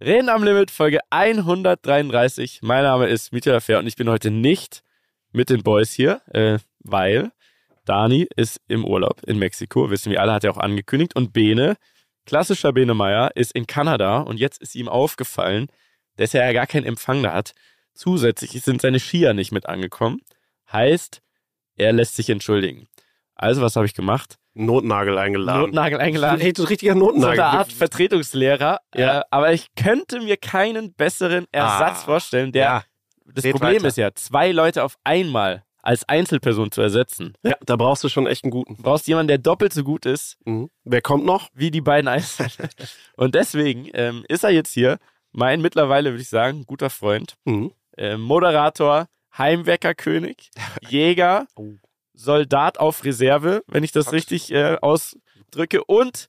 Reden am Limit, Folge 133. Mein Name ist Mieter Fair und ich bin heute nicht mit den Boys hier, äh, weil Dani ist im Urlaub in Mexiko, wissen wir alle, hat er auch angekündigt. Und Bene, klassischer Bene Meier, ist in Kanada und jetzt ist ihm aufgefallen, dass er ja gar keinen Empfang da hat. Zusätzlich sind seine Skier nicht mit angekommen. Heißt, er lässt sich entschuldigen. Also, was habe ich gemacht? Notnagel eingeladen. Notnagel eingeladen. Hey, so ein richtiger So Notnagel. eine Art Vertretungslehrer. Ja. Äh, aber ich könnte mir keinen besseren Ersatz Ah, vorstellen. Der, ja. das red Problem weiter. ist ja, zwei Leute auf einmal als Einzelperson zu ersetzen. ja, da brauchst du schon echt einen guten. Du brauchst jemanden, der doppelt so gut ist Mhm. Wer kommt noch? wie die beiden Einzelnen. Und deswegen ähm, ist er jetzt hier, mein mittlerweile, würde ich sagen, guter Freund, Mhm. äh, Moderator, Heimweckerkönig, Jäger, Oh. Soldat auf Reserve, wenn ich das richtig äh, ausdrücke. Und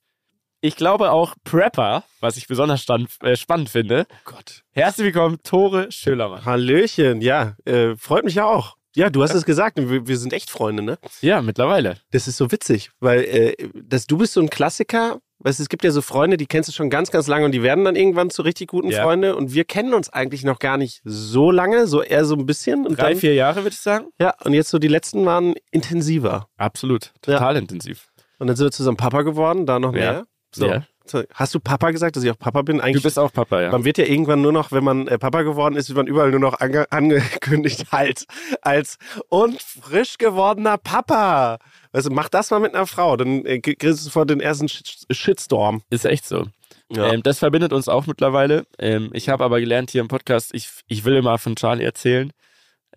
ich glaube auch Prepper, was ich besonders stand, äh, spannend finde. Oh Gott. Herzlich willkommen, Tore Schölermann. Hallöchen, ja, äh, freut mich ja auch. Ja, du hast es gesagt, wir, wir sind echt Freunde, ne? Ja, mittlerweile. Das ist so witzig, weil äh, das, du bist so ein Klassiker. Weißt, du, es gibt ja so Freunde, die kennst du schon ganz, ganz lange und die werden dann irgendwann zu richtig guten Ja. Freunde. Und wir kennen uns eigentlich noch gar nicht so lange, so eher so ein bisschen. Und Drei, dann, vier Jahre, würde ich sagen. Ja, und jetzt so die letzten waren intensiver. Absolut. Total intensiv. Und dann sind wir zusammen Papa geworden, da noch Ja. mehr. So. Ja. So, Hast du Papa gesagt, dass ich auch Papa bin? Du Eigentlich bist auch Papa, ja. Man wird ja irgendwann nur noch, wenn man äh, Papa geworden ist, wird man überall nur noch ange angekündigt halt als und frisch gewordener Papa. Also mach das mal mit einer Frau, dann äh, kriegst du sofort den ersten Sh Shitstorm. Ist echt so. Ja. Ähm, das verbindet uns auch mittlerweile. Ähm, ich habe aber gelernt hier im Podcast, ich, ich will immer von Charlie erzählen.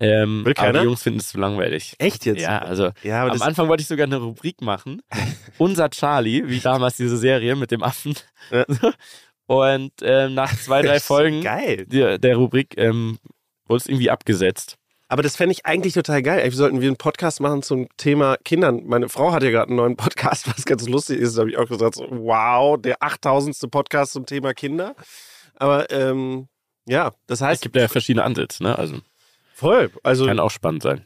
Ähm, Will aber keiner? die Jungs finden es zu langweilig. Echt jetzt? Ja, also Ja, aber am Anfang wollte ich sogar eine Rubrik machen. Unser Charlie, wie damals diese Serie mit dem Affen. Ja. Und ähm, nach zwei, drei Folgen geil. der, der Rubrik ähm, wurde es irgendwie abgesetzt. Aber das fände ich eigentlich total geil. Eigentlich sollten wir einen Podcast machen zum Thema Kindern. Meine Frau hat ja gerade einen neuen Podcast, was ganz lustig ist. Da habe ich auch gesagt, so, wow, der 8000. Podcast zum Thema Kinder. Aber ähm, ja, das Es heißt, gibt ja verschiedene Ansätze, ne? Also voll. Also kann auch spannend sein.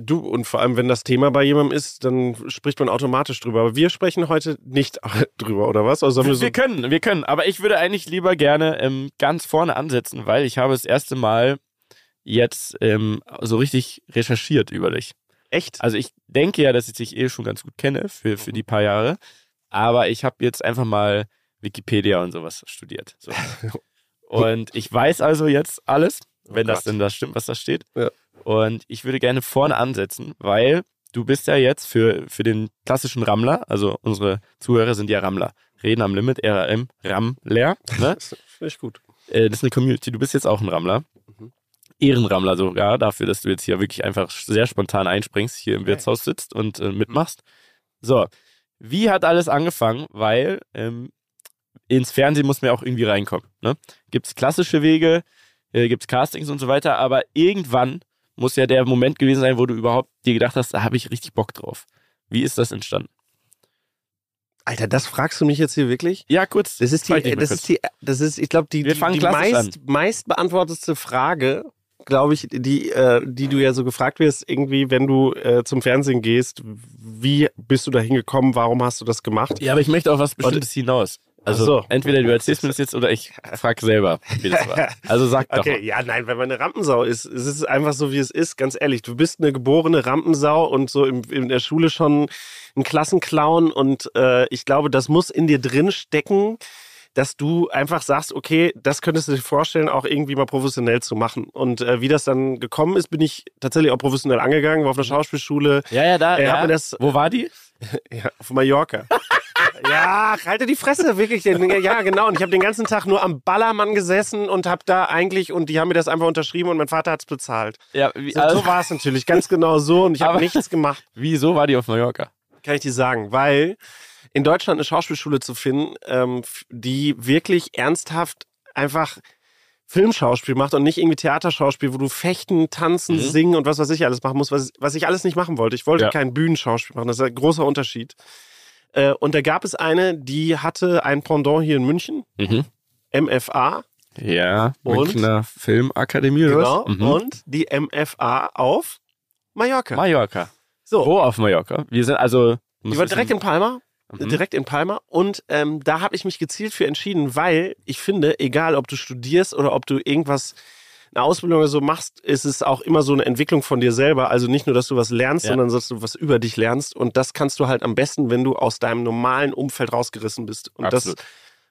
Du, und vor allem, wenn das Thema bei jemandem ist, dann spricht man automatisch drüber. Aber wir sprechen heute nicht drüber, oder was? Also wir so, Wir können, wir können. Aber ich würde eigentlich lieber gerne ähm, ganz vorne ansetzen, weil ich habe das erste Mal jetzt ähm, so richtig recherchiert über dich. echt? Also ich denke ja, dass ich dich eh schon ganz gut kenne für, für die paar Jahre. Aber ich habe jetzt einfach mal Wikipedia und sowas studiert. So. Und ich weiß also jetzt alles, wenn Oh das denn das stimmt, was da steht. Ja. Und ich würde gerne vorne ansetzen, weil du bist ja jetzt für, für den klassischen Rammler, also unsere Zuhörer sind ja Rammler, reden am Limit, RAM, Rammler, ne? Das finde ich gut. Äh, das ist eine Community, du bist jetzt auch ein Rammler. Mhm. Ehrenrammler sogar, dafür, dass du jetzt hier wirklich einfach sehr spontan einspringst, hier im Wirtshaus sitzt und äh, mitmachst. So, wie hat alles angefangen? Weil ähm, ins Fernsehen muss man ja auch irgendwie reinkommen. Ne? Gibt es klassische Wege, äh, gibt es Castings und so weiter, aber irgendwann muss ja der Moment gewesen sein, wo du überhaupt dir gedacht hast, da habe ich richtig Bock drauf. Wie ist das entstanden? Alter, das fragst du mich jetzt hier wirklich? Ja, kurz. Das ist die, das kurz. ist die, das ist, ich glaube, die, die, meist, meist beantwortetste Frage, glaube ich, die, äh, die du ja so gefragt wirst, irgendwie, wenn du äh, zum Fernsehen gehst, wie bist du da hingekommen, warum hast du das gemacht? Ja, aber ich möchte auf was Bestimmtes hinaus. Also so. entweder du erzählst mir das jetzt oder ich frage selber, wie das war. Also sag doch Okay, ja, nein, wenn man eine Rampensau ist, es ist einfach so, wie es ist, ganz ehrlich. Du bist eine geborene Rampensau und so im, in der Schule schon ein Klassenclown und äh, ich glaube, das muss in dir drin stecken, dass du einfach sagst, okay, das könntest du dir vorstellen, auch irgendwie mal professionell zu machen. Und äh, wie das dann gekommen ist, bin ich tatsächlich auch professionell angegangen, war auf einer Schauspielschule Ja, ja, da. Äh, ja. das- Wo war die? ja, auf Mallorca. ja, halte die Fresse, wirklich. Ja, genau. Und ich habe den ganzen Tag nur am Ballermann gesessen und habe da eigentlich, und die haben mir das einfach unterschrieben und mein Vater hat es bezahlt. Ja, wie, So, also, so war es natürlich, ganz genau so. Und ich habe nichts gemacht, wieso war die auf Mallorca? kann ich dir sagen. Weil in Deutschland eine Schauspielschule zu finden, ähm, die wirklich ernsthaft einfach Filmschauspiel macht und nicht irgendwie Theaterschauspiel, wo du fechten, tanzen, Mhm. singen und was weiß ich alles machen musst, was, was ich alles nicht machen wollte. Ich wollte Ja. kein Bühnenschauspiel machen, das ist ein großer Unterschied. Äh, und da gab es eine, die hatte ein Pendant hier in München, Mhm. MFA, Ja, Und? Münchner Filmakademie oder genau, was? Mhm. und die MFA auf Mallorca. Mallorca. so, Wo auf Mallorca? Wir sind also. die war direkt in Palma. Mhm. direkt in Palma. Und ähm, da habe ich mich gezielt für entschieden, weil ich finde, egal ob du studierst oder ob du irgendwas, eine Ausbildung oder so machst, ist es auch immer so eine Entwicklung von dir selber. Also nicht nur, dass du was lernst, Ja. sondern dass du was über dich lernst. Und das kannst du halt am besten, wenn du aus deinem normalen Umfeld rausgerissen bist. Und Absolut. das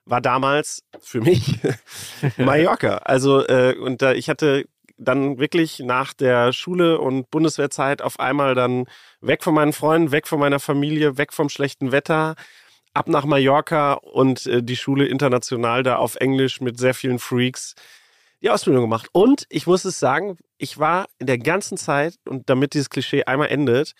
war damals für mich Mallorca. Also, äh, und da, ich hatte dann wirklich nach der Schule und Bundeswehrzeit auf einmal dann weg von meinen Freunden, weg von meiner Familie, weg vom schlechten Wetter, ab nach Mallorca und äh, die Schule international da auf Englisch mit sehr vielen Freaks die Ausbildung gemacht. Und ich muss es sagen, ich war in der ganzen Zeit, und damit dieses Klischee einmal endet,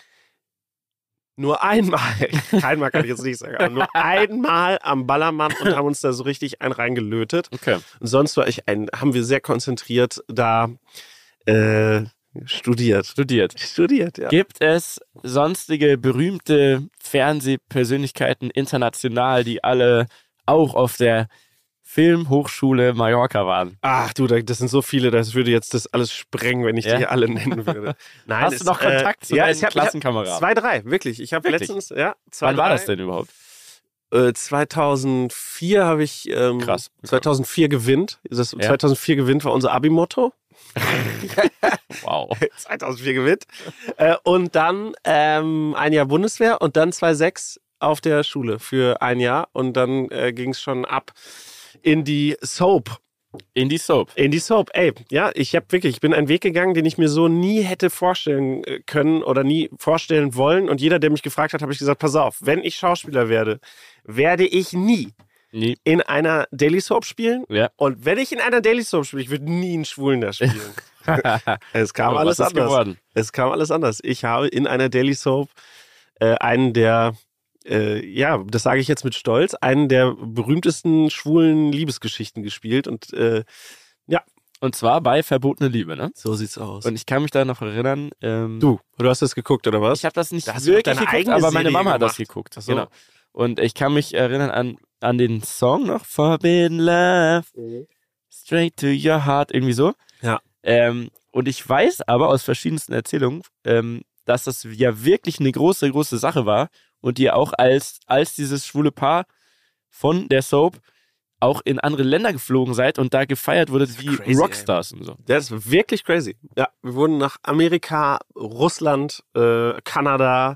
nur einmal, keinmal kann ich jetzt nicht sagen, aber nur einmal am Ballermann und haben uns da so richtig einen reingelötet. Okay. Und sonst war ich ein, haben wir sehr konzentriert da äh, studiert. Studiert. Studiert, ja. Gibt es sonstige berühmte Fernsehpersönlichkeiten international, die alle auch auf der Filmhochschule Mallorca waren? Ach du, da- das sind so viele, das würde jetzt das alles sprengen, wenn ich Ja? die alle nennen würde. Nein, Hast du noch Kontakt zu ja, deinen ich hab, Klassenkameraden? Zwei, drei, wirklich. Ich habe letztens, ja, zwei, Wann war drei, das denn überhaupt? Äh, 2004 habe ich, ähm, Krass. 2004 gewinnt. Das, Ja. 2004 gewinnt war unser Abi-Motto. Wow. 2004 gewinnt. Äh, und dann ähm, ein Jahr Bundeswehr und dann 2006 auf der Schule für ein Jahr. Und dann äh, ging es schon ab in die Soap. In die Soap. In die Soap. Ey, ja, ich habe wirklich, ich bin einen Weg gegangen, den ich mir so nie hätte vorstellen äh, können oder nie vorstellen wollen. Und jeder, der mich gefragt hat, habe ich gesagt, pass auf, wenn ich Schauspieler werde, werde ich nie Nie. in einer Daily Soap spielen. Ja. Und wenn ich in einer Daily Soap spiele, ich würde nie einen Schwulen da spielen. es kam alles anders. geworden? Es kam alles anders. Ich habe in einer Daily Soap äh, einen der, äh, ja, das sage ich jetzt mit Stolz, einen der berühmtesten schwulen Liebesgeschichten gespielt. Und äh, Und zwar bei Verbotene Liebe, ne? so sieht's aus. Und ich kann mich da noch erinnern. Ähm, du, du hast das geguckt, oder was? Ich habe das nicht Da hast du doch wirklich deine geguckt, eigene aber meine Serie Mama hat das gemacht. geguckt. So. Genau. Und ich kann mich erinnern an, an den Song noch, Forbidden Love, Straight to Your Heart, irgendwie so. Ja. Ähm, und ich weiß aber aus verschiedensten Erzählungen, ähm, dass das ja wirklich eine große, große Sache war und ihr auch als, als dieses schwule Paar von der Soap auch in andere Länder geflogen seid und da gefeiert wurdet wie crazy, ey. Rockstars und so. Das ist wirklich crazy. Ja, wir wurden nach Amerika, Russland, äh, Kanada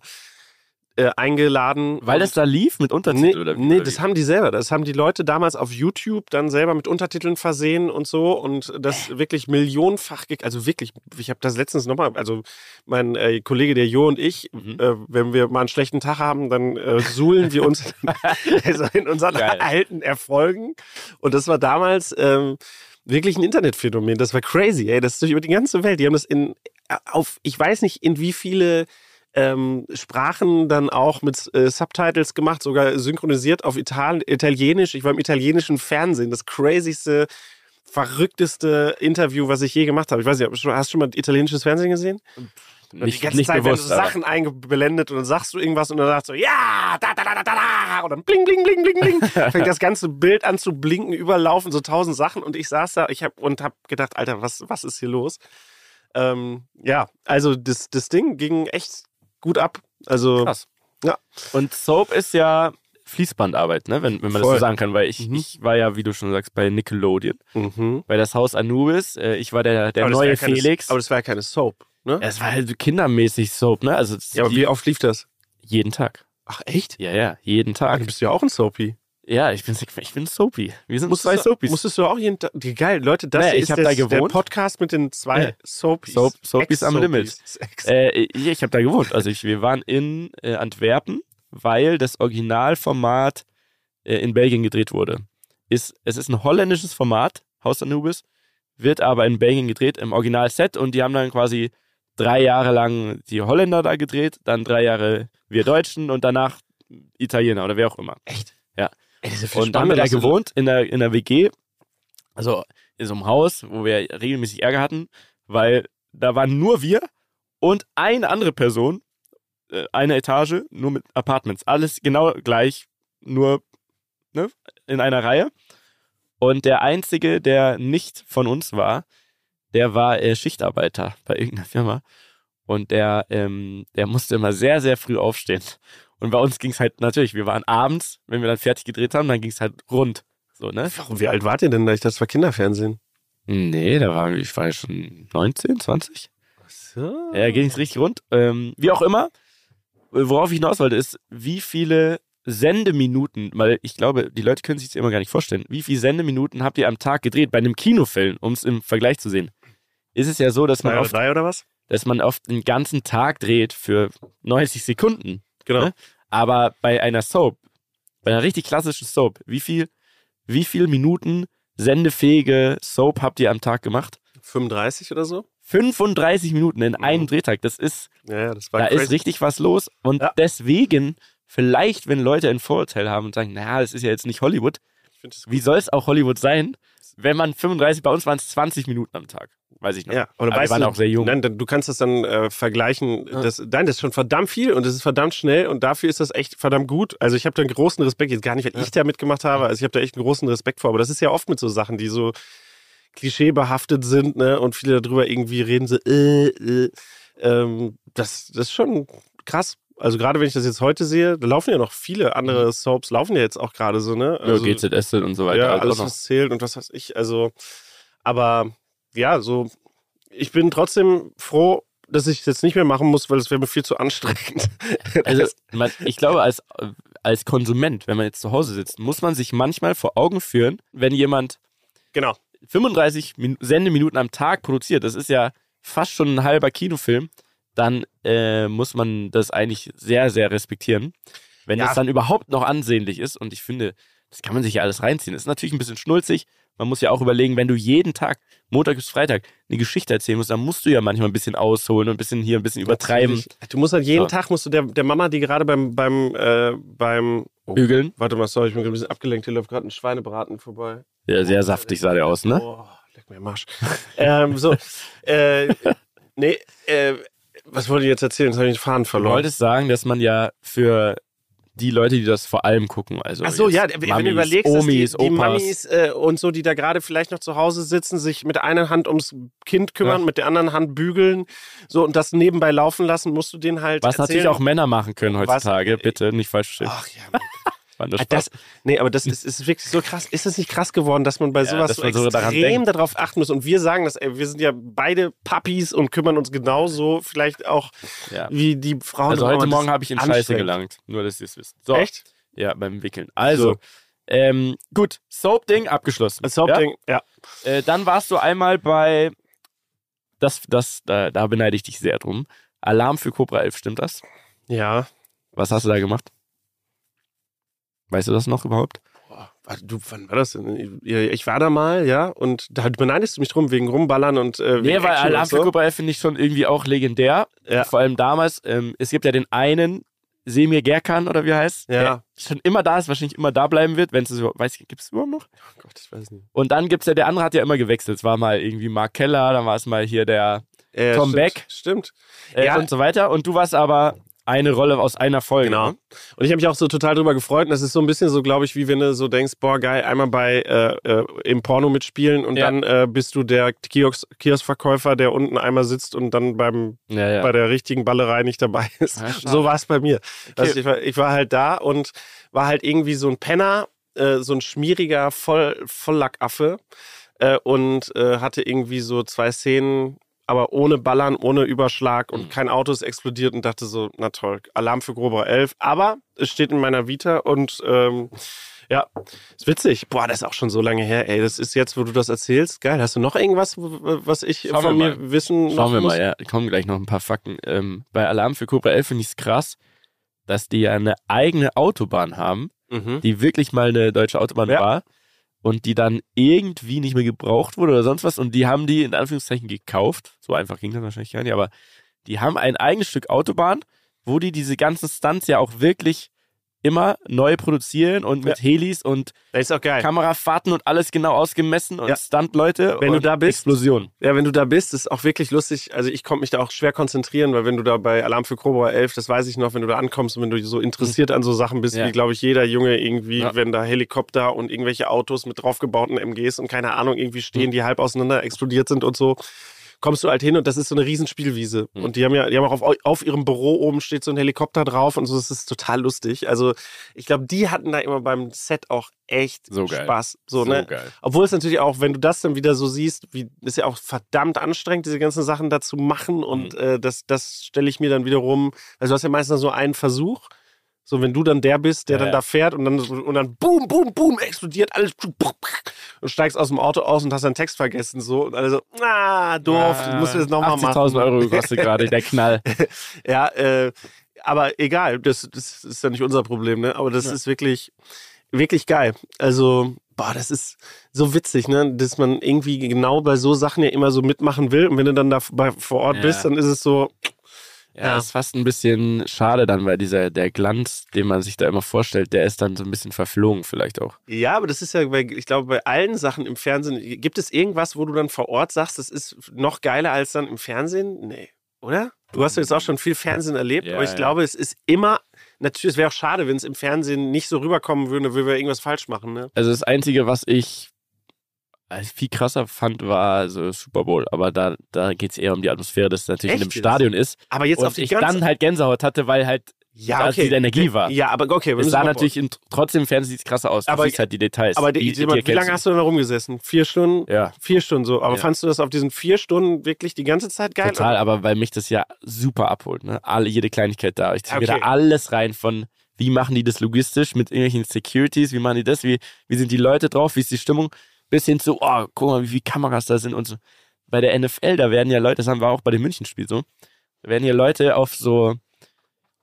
äh, eingeladen. Weil das da lief mit Untertiteln Nee, oder wie? nee oder das haben die selber. Das haben die Leute damals auf YouTube dann selber mit Untertiteln versehen und so und das wirklich millionenfach, also wirklich, ich habe das letztens nochmal, also mein äh, Kollege der Jo und ich, Mhm. äh, wenn wir mal einen schlechten Tag haben, dann äh, suhlen wir uns also in unseren Geil. alten Erfolgen und das war damals ähm, wirklich ein Internetphänomen. Das war crazy, ey. Das ist durch über die ganze Welt. Die haben das in auf, ich weiß nicht, in wie viele ähm, Sprachen dann auch mit äh, Subtitles gemacht, sogar synchronisiert auf Ital Italienisch. Ich war im italienischen Fernsehen. Das crazyste, verrückteste Interview, was ich je gemacht habe. Ich weiß nicht, hast du schon- mal italienisches Fernsehen gesehen? Nicht, die ganze nicht Zeit bewusst. werden so Sachen eingeblendet und dann sagst du irgendwas und dann sagst du, ja, da, da, da, da, da, und dann bling, bling, bling, bling, bling. Fängt das ganze Bild an zu blinken, überlaufen, so tausend Sachen und ich saß da ich hab, und hab gedacht, Alter, was, was ist hier los? Ähm, ja, also das, das Ding ging echt gut ab. Also, Krass. Ja. Und Soap ist ja Fließbandarbeit, ne? wenn, wenn man das Voll. so sagen kann, weil ich, Mhm. ich war ja, wie du schon sagst, bei Nickelodeon, mhm. bei das Haus Anubis. Äh, ich war der, der Aber das neue ja keine, Felix. Aber das war ja keine Soap, ne? es war halt kindermäßig Soap, ne? Also Ja, aber die, wie oft lief das? jeden Tag. Ach, echt? Ja, ja, jeden Tag. du bist ja auch ein Soapy. Ja, ich bin, ich bin Soapy. Wir sind Musstest zwei du, Soapies. musstest du auch jeden Tag. Geil, Leute, das Naja, ich ist hab der, da der gewohnt. Podcast mit den zwei Ja. Soapies. Soap- Soapies am. Ex- Äh, ja, ich habe da gewohnt. Also ich, wir waren in äh, Antwerpen, weil das Originalformat äh, in Belgien gedreht wurde. Ist, es ist ein holländisches Format, Haus Anubis, wird aber in Belgien gedreht im Originalset und die haben dann quasi drei Jahre lang die Holländer da gedreht, dann drei Jahre wir Deutschen und danach Italiener oder wer auch immer. Echt? Ja. Ey, Und dann haben wir spannender, da dass du- gewohnt in der, in der WG, also in so einem Haus, wo wir regelmäßig Ärger hatten, weil da waren nur wir und eine andere Person, äh, eine Etage, nur mit Apartments. Alles genau gleich, nur ne, in einer Reihe. Und der Einzige, der nicht von uns war, der war äh, Schichtarbeiter bei irgendeiner Firma. Und der, ähm, der musste immer sehr, sehr früh aufstehen. Und bei uns ging es halt natürlich, wir waren abends, wenn wir dann fertig gedreht haben, dann ging es halt rund. So, ne? Warum, wie alt wart ihr denn da? Ich dachte, das war Kinderfernsehen. Nee, da war ich war schon 19, 20. So. Ja, ging es richtig rund. Ähm, wie auch immer, worauf ich hinaus wollte, ist, wie viele Sendeminuten, weil ich glaube, die Leute können sich das immer gar nicht vorstellen, wie viele Sendeminuten habt ihr am Tag gedreht bei einem Kinofilm, um es im Vergleich zu sehen? Ist es ja so, dass man, oder oft, drei oder was? dass man oft einen ganzen Tag dreht für 90 Sekunden. Genau. Ne? Aber bei einer Soap, bei einer richtig klassischen Soap, wie viel, wie viel Minuten sendefähige Soap habt ihr am Tag gemacht? 35 oder so? 35 Minuten in einem Mhm. Drehtag. Das ist, Ja, das war da crazy. ist richtig was los. Und Ja. deswegen, vielleicht, wenn Leute ein Vorurteil haben und sagen, naja, das ist ja jetzt nicht Hollywood, wie soll es auch Hollywood sein, wenn man 35, bei uns waren es 20 Minuten am Tag. Weiß ich noch. Ja, oder Aber wir waren du, auch sehr jung. Nein, du kannst das dann äh, vergleichen. Das, nein, das ist schon verdammt viel und das ist verdammt schnell und dafür ist das echt verdammt gut. Also ich habe da einen großen Respekt, jetzt gar nicht, weil ich da mitgemacht habe, also ich habe da echt einen großen Respekt vor. Aber das ist ja oft mit so Sachen, die so klischeebehaftet sind, ne? Und viele darüber irgendwie reden so, äh, äh. Ähm, das, das ist schon krass. Also gerade wenn ich das jetzt heute sehe, da laufen ja noch viele andere Soaps, laufen ja jetzt auch gerade so, ne? Mhm. Ja, Also, GZS und so weiter. ja, also alles, was zählt und was weiß ich. Also, aber ja, so, ich bin trotzdem froh, dass ich es jetzt nicht mehr machen muss, weil es wäre mir viel zu anstrengend. Also, man, ich glaube, als, als Konsument, wenn man jetzt zu Hause sitzt, muss man sich manchmal vor Augen führen, wenn jemand genau. 35 Min Sendeminuten am Tag produziert, das ist ja fast schon ein halber Kinofilm, dann äh, muss man das eigentlich sehr, sehr respektieren. Wenn Ja. das dann überhaupt noch ansehnlich ist, und ich finde, das kann man sich ja alles reinziehen. Das ist natürlich ein bisschen schnulzig. Man muss ja auch überlegen, wenn du jeden Tag, Montag bis Freitag, eine Geschichte erzählen musst, dann musst du ja manchmal ein bisschen ausholen und ein bisschen hier ein bisschen übertreiben, Natürlich. Du musst halt jeden So. Tag, musst du der, der Mama, die gerade beim, beim, äh, beim, oh, bügeln. warte mal, sorry, ich bin gerade ein bisschen abgelenkt, hier läuft gerade ein Schweinebraten vorbei. Ja, sehr saftig sah der aus, ne? Oh, leck mir am Arsch. ähm, so, äh, nee, äh, was wollte ich jetzt erzählen? Jetzt habe ich den Faden Du verloren. wolltest sagen, dass man ja für die Leute, die das vor allem gucken, also Ach so, ja, wenn Mamis, du überlegst, dass Omis, die, die Mamis äh, und so, die da gerade vielleicht noch zu Hause sitzen, sich mit einer Hand ums Kind kümmern, Ja. mit der anderen Hand bügeln, so und das nebenbei laufen lassen, musst du denen halt was erzählen. natürlich auch Männer machen können Was- heutzutage, bitte nicht falsch verstehen. Ach ja, Mann. Nur Ah, das, nee, aber das ist, ist wirklich so krass. Ist das nicht krass geworden, dass man bei Ja, sowas so extrem darauf achten muss? Und wir sagen das, ey, wir sind ja beide Papis und kümmern uns genauso vielleicht auch ja. wie die Frauen. Also heute das Morgen habe ich in Scheiße gelangt, nur dass ihr es wisst. So, Echt? ja, beim Wickeln. Also, So. ähm, gut, Soap-Ding abgeschlossen. Das Hauptding, ja. Ja? Äh, dann warst du einmal bei, das, das, da, da beneide ich dich sehr drum, Alarm für Cobra 11, stimmt das? Ja. Was hast du da gemacht? Weißt du das noch überhaupt? Boah, du, wann war das denn? Ich war da mal, ja, und da beneidest du mich drum wegen Rumballern und äh, Nee, wegen weil für so. Cobra 11 finde ich schon irgendwie auch legendär. Ja. Vor allem damals, ähm, es gibt ja den einen, Semir Gerkan oder wie heißt, Ja. der schon immer da ist, wahrscheinlich immer da bleiben wird, wenn es überhaupt, weiß ich, gibt es überhaupt noch? Oh Gott, ich weiß nicht. Und dann gibt's ja, der andere hat ja immer gewechselt. Es war mal irgendwie Mark Keller, dann war es mal hier der Äh, Tom stimmt, Beck. Stimmt. äh, Ja. und so weiter. Und du warst aber eine Rolle aus einer Folge. Genau. Und ich habe mich auch so total drüber gefreut. Und das ist so ein bisschen so, glaube ich, wie wenn du so denkst, boah, geil, einmal bei äh, äh, im Porno mitspielen und Ja. dann äh, bist du der Kiosk Kioskverkäufer, der unten einmal sitzt und dann beim Ja, ja. bei der richtigen Ballerei nicht dabei ist. So war es bei mir. Okay. Also ich, war, ich war halt da und war halt irgendwie so ein Penner, äh, so ein schmieriger Voll, Volllackaffe äh, und äh, hatte irgendwie so zwei Szenen, aber ohne Ballern, ohne Überschlag und Mhm. kein Auto ist explodiert und dachte so, na toll, Alarm für Grober 11. Aber es steht in meiner Vita und ähm, ja, ist witzig. Boah, das ist auch schon so lange her, ey. Das ist jetzt, wo du das erzählst. Geil. Hast du noch irgendwas, was ich Schauen von mir wissen Schauen wir muss? mal, ja. Kommen gleich noch ein paar Fakten. Ähm, bei Alarm für Cobra 11 finde ich es krass, dass die ja eine eigene Autobahn haben, Mhm. die wirklich mal eine deutsche Autobahn Ja. war und die dann irgendwie nicht mehr gebraucht wurde oder sonst was und die haben die in Anführungszeichen gekauft. So einfach ging das wahrscheinlich gar nicht, aber die haben ein eigenes Stück Autobahn, wo die diese ganzen Stunts ja auch wirklich immer neu produzieren und mit Helis und. Kamerafahrten und alles genau ausgemessen und Ja. Stuntleute Wenn du und da bist, Explosion. Ja, wenn du da bist, ist auch wirklich lustig. Also ich konnte mich da auch schwer konzentrieren, weil wenn du da bei Alarm für Cobra 11, das weiß ich noch, wenn du da ankommst und wenn du so interessiert an so Sachen bist, Ja. wie glaube ich jeder Junge irgendwie, Ja. wenn da Helikopter und irgendwelche Autos mit draufgebauten MGs und keine Ahnung irgendwie stehen, die halb auseinander explodiert sind und so, kommst du halt hin und das ist so eine Riesenspielwiese. Mhm. Und die haben ja, die haben auch auf, auf ihrem Büro oben steht so ein Helikopter drauf und so, das ist total lustig. Also ich glaube, die hatten da immer beim Set auch echt so Spaß. So, so ne? geil. Obwohl es natürlich auch, wenn du das dann wieder so siehst, wie ist ja auch verdammt anstrengend, diese ganzen Sachen da zu machen. Und mhm. äh, das, das stelle ich mir dann wiederum, also du hast ja meistens so einen Versuch. So, wenn du dann der bist, der ja, dann da fährt und dann, und dann boom, boom, boom, explodiert alles und steigst aus dem Auto aus und hast deinen Text vergessen. So, und alle so, ah, doof, ja, musst du jetzt nochmal machen. 80.000 Euro gekostet gerade, der Knall. ja, äh, aber egal, das, das ist ja nicht unser Problem, ne? Aber das ja. ist wirklich, wirklich geil. Also, boah, das ist so witzig, ne? Dass man irgendwie genau bei so Sachen ja immer so mitmachen will. Und wenn du dann da vor Ort bist, dann ist es so, ja, ja, ist fast ein bisschen schade dann, weil dieser, der Glanz, den man sich da immer vorstellt, der ist dann so ein bisschen verflogen vielleicht auch. Ja, aber das ist ja, bei, ich glaube, bei allen Sachen im Fernsehen, gibt es irgendwas, wo du dann vor Ort sagst, das ist noch geiler als dann im Fernsehen? Nee, oder? Du hast ja jetzt auch schon viel Fernsehen erlebt, ja, aber ich ja. glaube, es ist immer, natürlich, es wäre auch schade, wenn es im Fernsehen nicht so rüberkommen würde, würden wir irgendwas falsch machen, ne? Also das Einzige, was ich viel krasser fand, war so Super Bowl. Aber da, da geht es eher um die Atmosphäre, dass es natürlich Echt? in einem Stadion ist. Aber jetzt und auf die ich dann halt Gänsehaut hatte, weil halt ja, okay. diese Energie war. Ja, aber okay. Es sah natürlich in, trotzdem im Fernsehen sieht krasser aus. Aber, du siehst halt die Details. Aber die, die, wie lange hast du da rumgesessen? Vier Stunden? Ja. Vier Stunden so. Aber ja. fandst du das auf diesen vier Stunden wirklich die ganze Zeit geil? Total, oder? aber weil mich das ja super abholt. Ne? Alle, jede Kleinigkeit da. Ich ziehe okay. da alles rein von wie machen die das logistisch mit irgendwelchen Securities, wie machen die das, wie, wie sind die Leute drauf, wie ist die Stimmung bis hin zu, oh, guck mal, wie viele Kameras da sind und so. Bei der NFL, da werden ja Leute, das haben wir auch bei dem Münchenspiel so, da werden ja Leute auf so,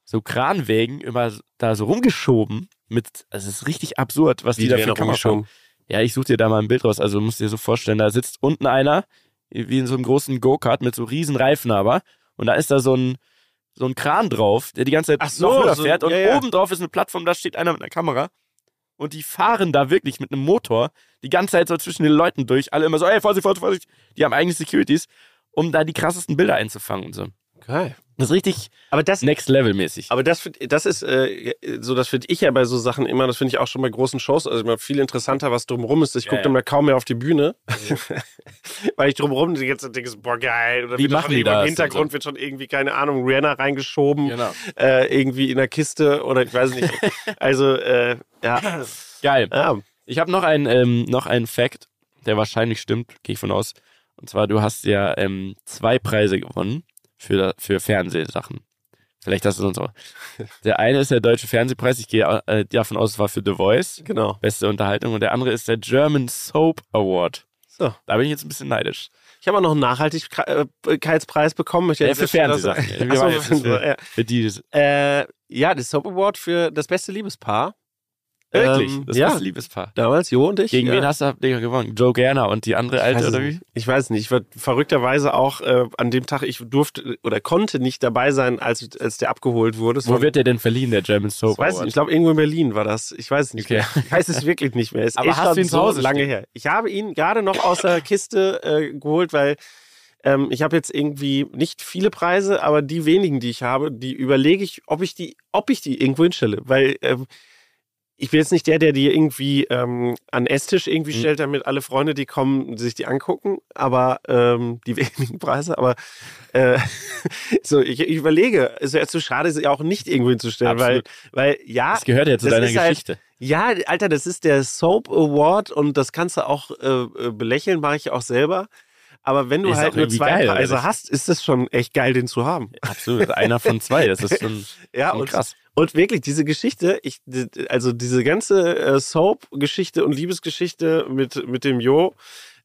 so Kranwägen immer da so rumgeschoben mit, also es ist richtig absurd, was wie die da für Kameras haben. Ja, ich suche dir da mal ein Bild raus. Also musst dir so vorstellen, da sitzt unten einer, wie in so einem großen Go-Kart mit so riesen Reifen aber, und da ist da so ein, so ein Kran drauf, der die ganze Zeit Ach so, noch höher fährt. und ja, ja. oben drauf ist eine Plattform, da steht einer mit einer Kamera und die fahren da wirklich mit einem Motor die ganze Zeit so zwischen den Leuten durch. Alle immer so, ey, Vorsicht, Vorsicht, Vorsicht. Die haben eigene Securities, um da die krassesten Bilder einzufangen und so. Geil. Das ist richtig aber das, Next Level mäßig. Aber das, das ist äh, so, das finde ich ja bei so Sachen immer, das finde ich auch schon bei großen Shows, also immer viel interessanter, was drumherum ist. Ich gucke ja, dann mal kaum mehr auf die Bühne, weil ich drumherum die ganze Zeit denke, boah geil. Oder Wie machen die das? Im Hintergrund so? wird schon irgendwie, keine Ahnung, Rihanna reingeschoben, genau. äh, irgendwie in der Kiste oder ich weiß nicht. also, äh, ja. Geil. Ja. Ich habe noch einen, ähm, noch einen Fact, der wahrscheinlich stimmt, gehe ich von aus. Und zwar, du hast ja ähm, zwei Preise gewonnen für, für Fernsehsachen. Vielleicht hast du sonst auch. Der eine ist der Deutsche Fernsehpreis. Ich gehe äh, davon aus, es war für The Voice. Genau. Beste Unterhaltung. Und der andere ist der German Soap Award. So. Da bin ich jetzt ein bisschen neidisch. Ich habe auch noch einen Nachhaltigkeitspreis bekommen. Ich ja, für Fernsehsachen. Achso, für, ja. für die. Äh, ja, das Soap Award für das beste Liebespaar. Wirklich? Ähm, das ja. Liebespaar. Damals, Jo und ich. Gegen ja. wen hast du gewonnen? Joe Gerner und die andere alte oder wie? Ich weiß nicht. Ich war verrückterweise auch äh, an dem Tag, ich durfte oder konnte nicht dabei sein, als, als der abgeholt wurde. Es Wo wird der denn verliehen, der German Soap Ich weiß nicht. Ich glaube, irgendwo in Berlin war das. Ich weiß es nicht okay. mehr. Ich weiß es wirklich nicht mehr. Es Aber hast du ihn zu Hause so lange stehen? her. Ich habe ihn gerade noch aus der Kiste äh, geholt, weil ähm, ich habe jetzt irgendwie nicht viele Preise, aber die wenigen, die ich habe, die überlege ich, ob ich die, ob ich die irgendwo hinstelle. Weil ähm, ich bin jetzt nicht der, der die irgendwie ähm, an Esstisch irgendwie mhm. stellt, damit alle Freunde, die kommen, sich die angucken, aber ähm, die wenigen Preise, aber äh, so, ich, ich überlege, es wäre zu schade, sie auch nicht irgendwo hinzustellen, weil, weil ja. Das gehört ja zu deiner halt Geschichte. Halt, ja, Alter, das ist der Soap Award und das kannst du auch äh, äh belächeln, mache ich auch selber. Aber wenn du ist halt nur zwei geil, Preise hast, ist es schon echt geil, den zu haben. Absolut, einer von zwei, das ist schon, ja, schon krass. Und wirklich, diese Geschichte, ich, also diese ganze äh, Soap-Geschichte und Liebesgeschichte mit, mit dem Jo,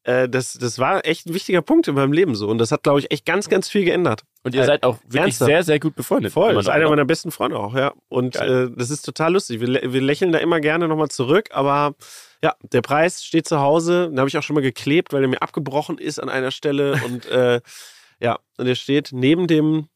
äh, das, das war echt ein wichtiger Punkt in meinem Leben so. Und das hat, glaube ich, echt ganz, ganz viel geändert. Und ihr seid auch wirklich ernsthaft. sehr, sehr gut befreundet. Voll, das ist einer meiner besten Freunde auch, ja. Und äh, das ist total lustig. Wir, wir lächeln da immer gerne nochmal zurück, aber ja, der Preis steht zu Hause. Den habe ich auch schon mal geklebt, weil er mir abgebrochen ist an einer Stelle. und äh, ja, und der steht neben dem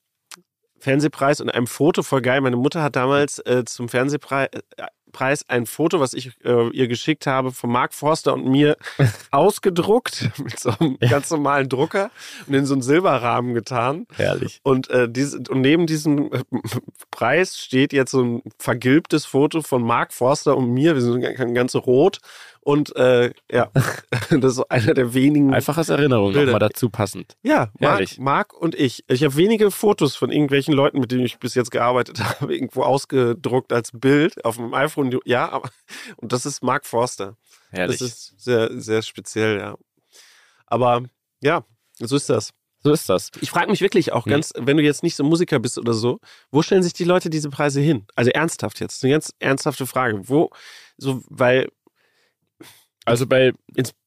Fernsehpreis und einem Foto voll geil. Meine Mutter hat damals äh, zum Fernsehpreis äh, ein Foto, was ich äh, ihr geschickt habe, von Mark Forster und mir ausgedruckt mit so einem ja. ganz normalen Drucker und in so einen Silberrahmen getan. Herrlich. Und, äh, diese, und neben diesem äh, Preis steht jetzt so ein vergilbtes Foto von Mark Forster und mir. Wir sind ganz rot Und äh, ja, das ist einer der wenigen. Einfach als Erinnerung Bilder. nochmal dazu passend. Ja, Marc. Marc und ich. Ich habe wenige Fotos von irgendwelchen Leuten, mit denen ich bis jetzt gearbeitet habe, irgendwo ausgedruckt als Bild auf meinem iPhone. Ja, aber und das ist Mark Forster. Herrlich. Das ist sehr, sehr speziell, ja. Aber ja, so ist das. so ist das. Ich frage mich wirklich auch Hm. ganz, wenn du jetzt nicht so Musiker bist oder so, wo stellen sich die Leute diese Preise hin? Also ernsthaft jetzt, eine ganz ernsthafte Frage. Wo, so, weil Also bei,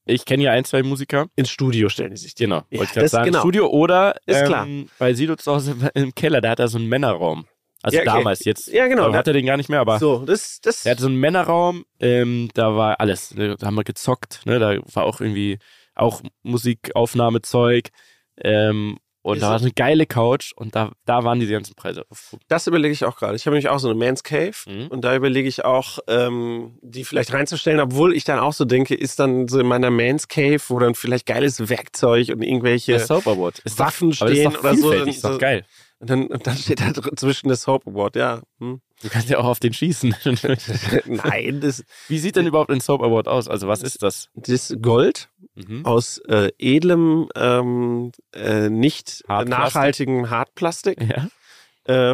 ich kenne ja ein, zwei Musiker. ins Studio stellen die sich. Genau, Ja, wollte ich gerade das- sagen. genau. Studio oder Ist ähm, klar. bei Sido zu Hause im Keller, da hat er so einen Männerraum. Also Ja, okay. damals, jetzt Ja, genau. hat er den gar nicht mehr, aber So, das, das. er hatte so einen Männerraum, ähm, da war alles. ne, Da haben wir gezockt, ne? da war auch irgendwie auch Musikaufnahmezeug. Ähm, und Ist da war eine geile Couch und da, da waren die ganzen Preise. Das überlege ich auch gerade. Ich habe nämlich auch so eine Man's Cave Mhm. und da überlege ich auch, ähm, die vielleicht reinzustellen, obwohl ich dann auch so denke, ist dann so in meiner Man's Cave, wo dann vielleicht geiles Werkzeug und irgendwelche Waffen das stehen oder so. vielfältig, ist doch geil. Und dann, und dann steht da zwischen das Soap Award, ja. Hm. Du kannst ja auch auf den schießen. Nein, das, Wie sieht denn überhaupt ein Soap Award aus? Also was ist das? das ist Gold Mhm. aus äh, edlem, ähm, äh, nicht Hartplastik. nachhaltigem Hartplastik Ja.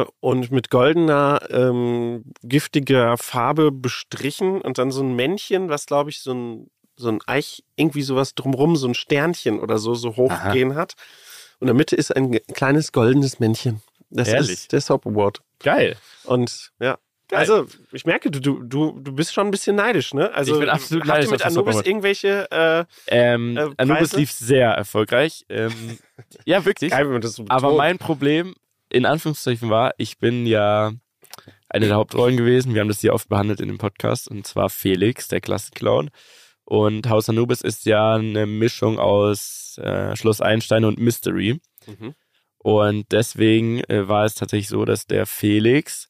äh, und mit goldener, ähm, giftiger Farbe bestrichen und dann so ein Männchen, was glaube ich so ein, so ein Eich, irgendwie sowas drumrum, so ein Sternchen oder so, so hochgehen hat. Und in der Mitte ist ein kleines goldenes Männchen. Das Ehrlich? ist der Soap Award. Geil. Und ja. Geil. Also, ich merke, du, du, du, bist schon ein bisschen neidisch, ne? Also, Ich bin absolut habt neidisch ihr mit Anubis irgendwelche, äh, Ähm, Äh, Anubis lief sehr erfolgreich. Ähm, ja, wirklich. geil, wenn das so Aber mein Problem in Anführungszeichen war, ich bin ja eine der Hauptrollen gewesen. Wir haben das hier oft behandelt in dem Podcast und zwar Felix, der Klassenclown. Und Haus Anubis ist ja eine Mischung aus äh, Schloss Einstein und Mystery. Mhm. Und deswegen äh, war es tatsächlich so, dass der Felix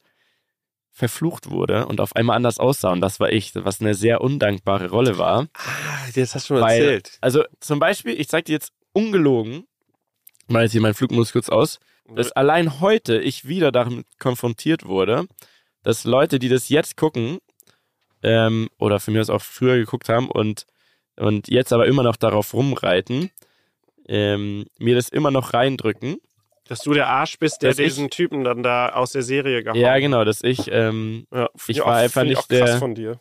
verflucht wurde und auf einmal anders aussah. Und das war ich, was eine sehr undankbare Rolle war. Ah, das hast du schon Weil- erzählt. Also zum Beispiel, ich zeig dir jetzt ungelogen, mal jetzt hier meinen Flugmodus kurz aus, dass allein heute ich wieder damit konfrontiert wurde, dass Leute, die das jetzt gucken, ähm, oder für mich aus auch früher geguckt haben und, und jetzt aber immer noch darauf rumreiten, ähm, mir das immer noch reindrücken. Dass du der Arsch bist, der Dass ich- diesen Typen dann da aus der Serie gehauen Ja, genau, dass ich, ähm, Ja, Ich war auch, einfach find ich nicht auch krass der- von dir.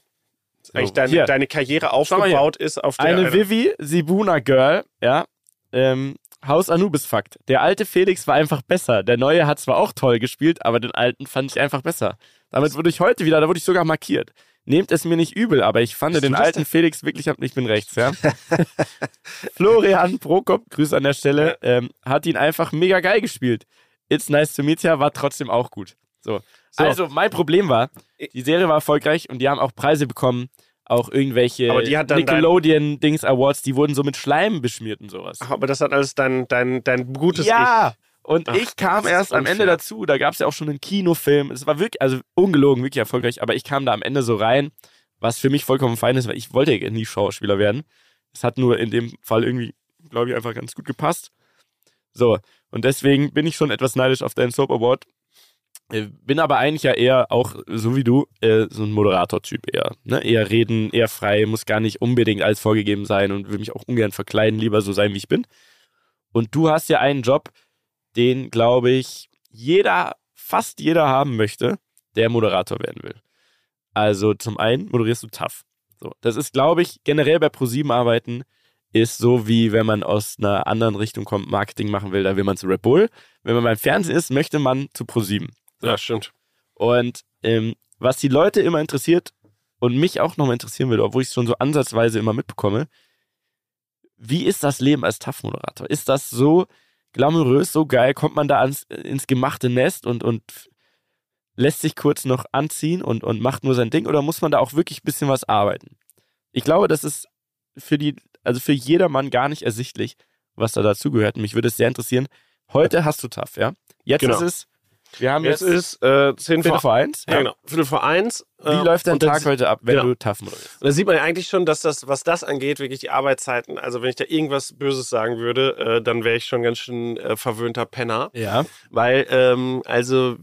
So, Eigentlich deine, deine Karriere aufgebaut ist auf der eine Vivi Sibuna Girl, ja, ähm, Haus Anubis Fakt. Der alte Felix war einfach besser. Der neue hat zwar auch toll gespielt, aber den alten fand ich einfach besser. Damit wurde ich heute wieder, da wurde ich sogar markiert. Nehmt es mir nicht übel, aber ich fand den alten Felix wirklich, ich bin rechts, ja. Florian Prokop, Grüße an der Stelle, ähm, hat ihn einfach mega geil gespielt. It's Nice to Meet Ya war trotzdem auch gut. So. So. Also, mein Problem war, die Serie war erfolgreich und die haben auch Preise bekommen, auch irgendwelche Aber die hat dann dein- Nickelodeon-Dings Awards, die wurden so mit Schleim beschmiert und sowas. Ach, aber das hat alles dein, dein, dein gutes ja! Und Ach, ich kam erst am Ende dazu, da gab es ja auch schon einen Kinofilm. Es war wirklich, also ungelogen, wirklich erfolgreich, aber ich kam da am Ende so rein, was für mich vollkommen fein ist, weil ich wollte ja nie Schauspieler werden. Es hat nur in dem Fall irgendwie, glaube ich, einfach ganz gut gepasst. So, und deswegen bin ich schon etwas neidisch auf deinen Soap Award. Äh, Bin aber eigentlich ja eher auch, so wie du, äh, so ein Moderator-Typ eher. Ne? Eher reden, eher frei, muss gar nicht unbedingt alles vorgegeben sein und will mich auch ungern verkleiden, lieber so sein, wie ich bin. Und du hast ja einen Job, den, glaube ich, jeder, fast jeder haben möchte, der Moderator werden will. Also zum einen moderierst du tough. So, das ist, glaube ich, generell bei ProSieben arbeiten ist so wie wenn man aus einer anderen Richtung kommt, Marketing machen will, da will man zu Red Bull. Wenn man beim Fernsehen ist, möchte man zu ProSieben. Ja, stimmt. Und ähm, was die Leute immer interessiert und mich auch nochmal interessieren würde, obwohl ich es schon so ansatzweise immer mitbekomme, wie ist das Leben als TAF-Moderator? Ist das so glamourös, so geil? Kommt man da ans, ins gemachte Nest und, und lässt sich kurz noch anziehen und, und macht nur sein Ding? Oder muss man da auch wirklich ein bisschen was arbeiten? Ich glaube, das ist für die, also für jedermann gar nicht ersichtlich, was da dazugehört. Mich würde es sehr interessieren. Heute hast du TAF, ja? Jetzt Genau. ist es, wir haben Jetzt jetzt, ist äh, 10 Viertel vor, vor eins. ja, genau. Viertel vor eins. Wie äh, läuft dein Tag heute ab, wenn genau. du TAF moderierst? Und da sieht man ja eigentlich schon, dass das, was das angeht, wirklich die Arbeitszeiten, also wenn ich da irgendwas Böses sagen würde, äh, dann wäre ich schon ganz schön äh, verwöhnter Penner. Ja. Weil, ähm, also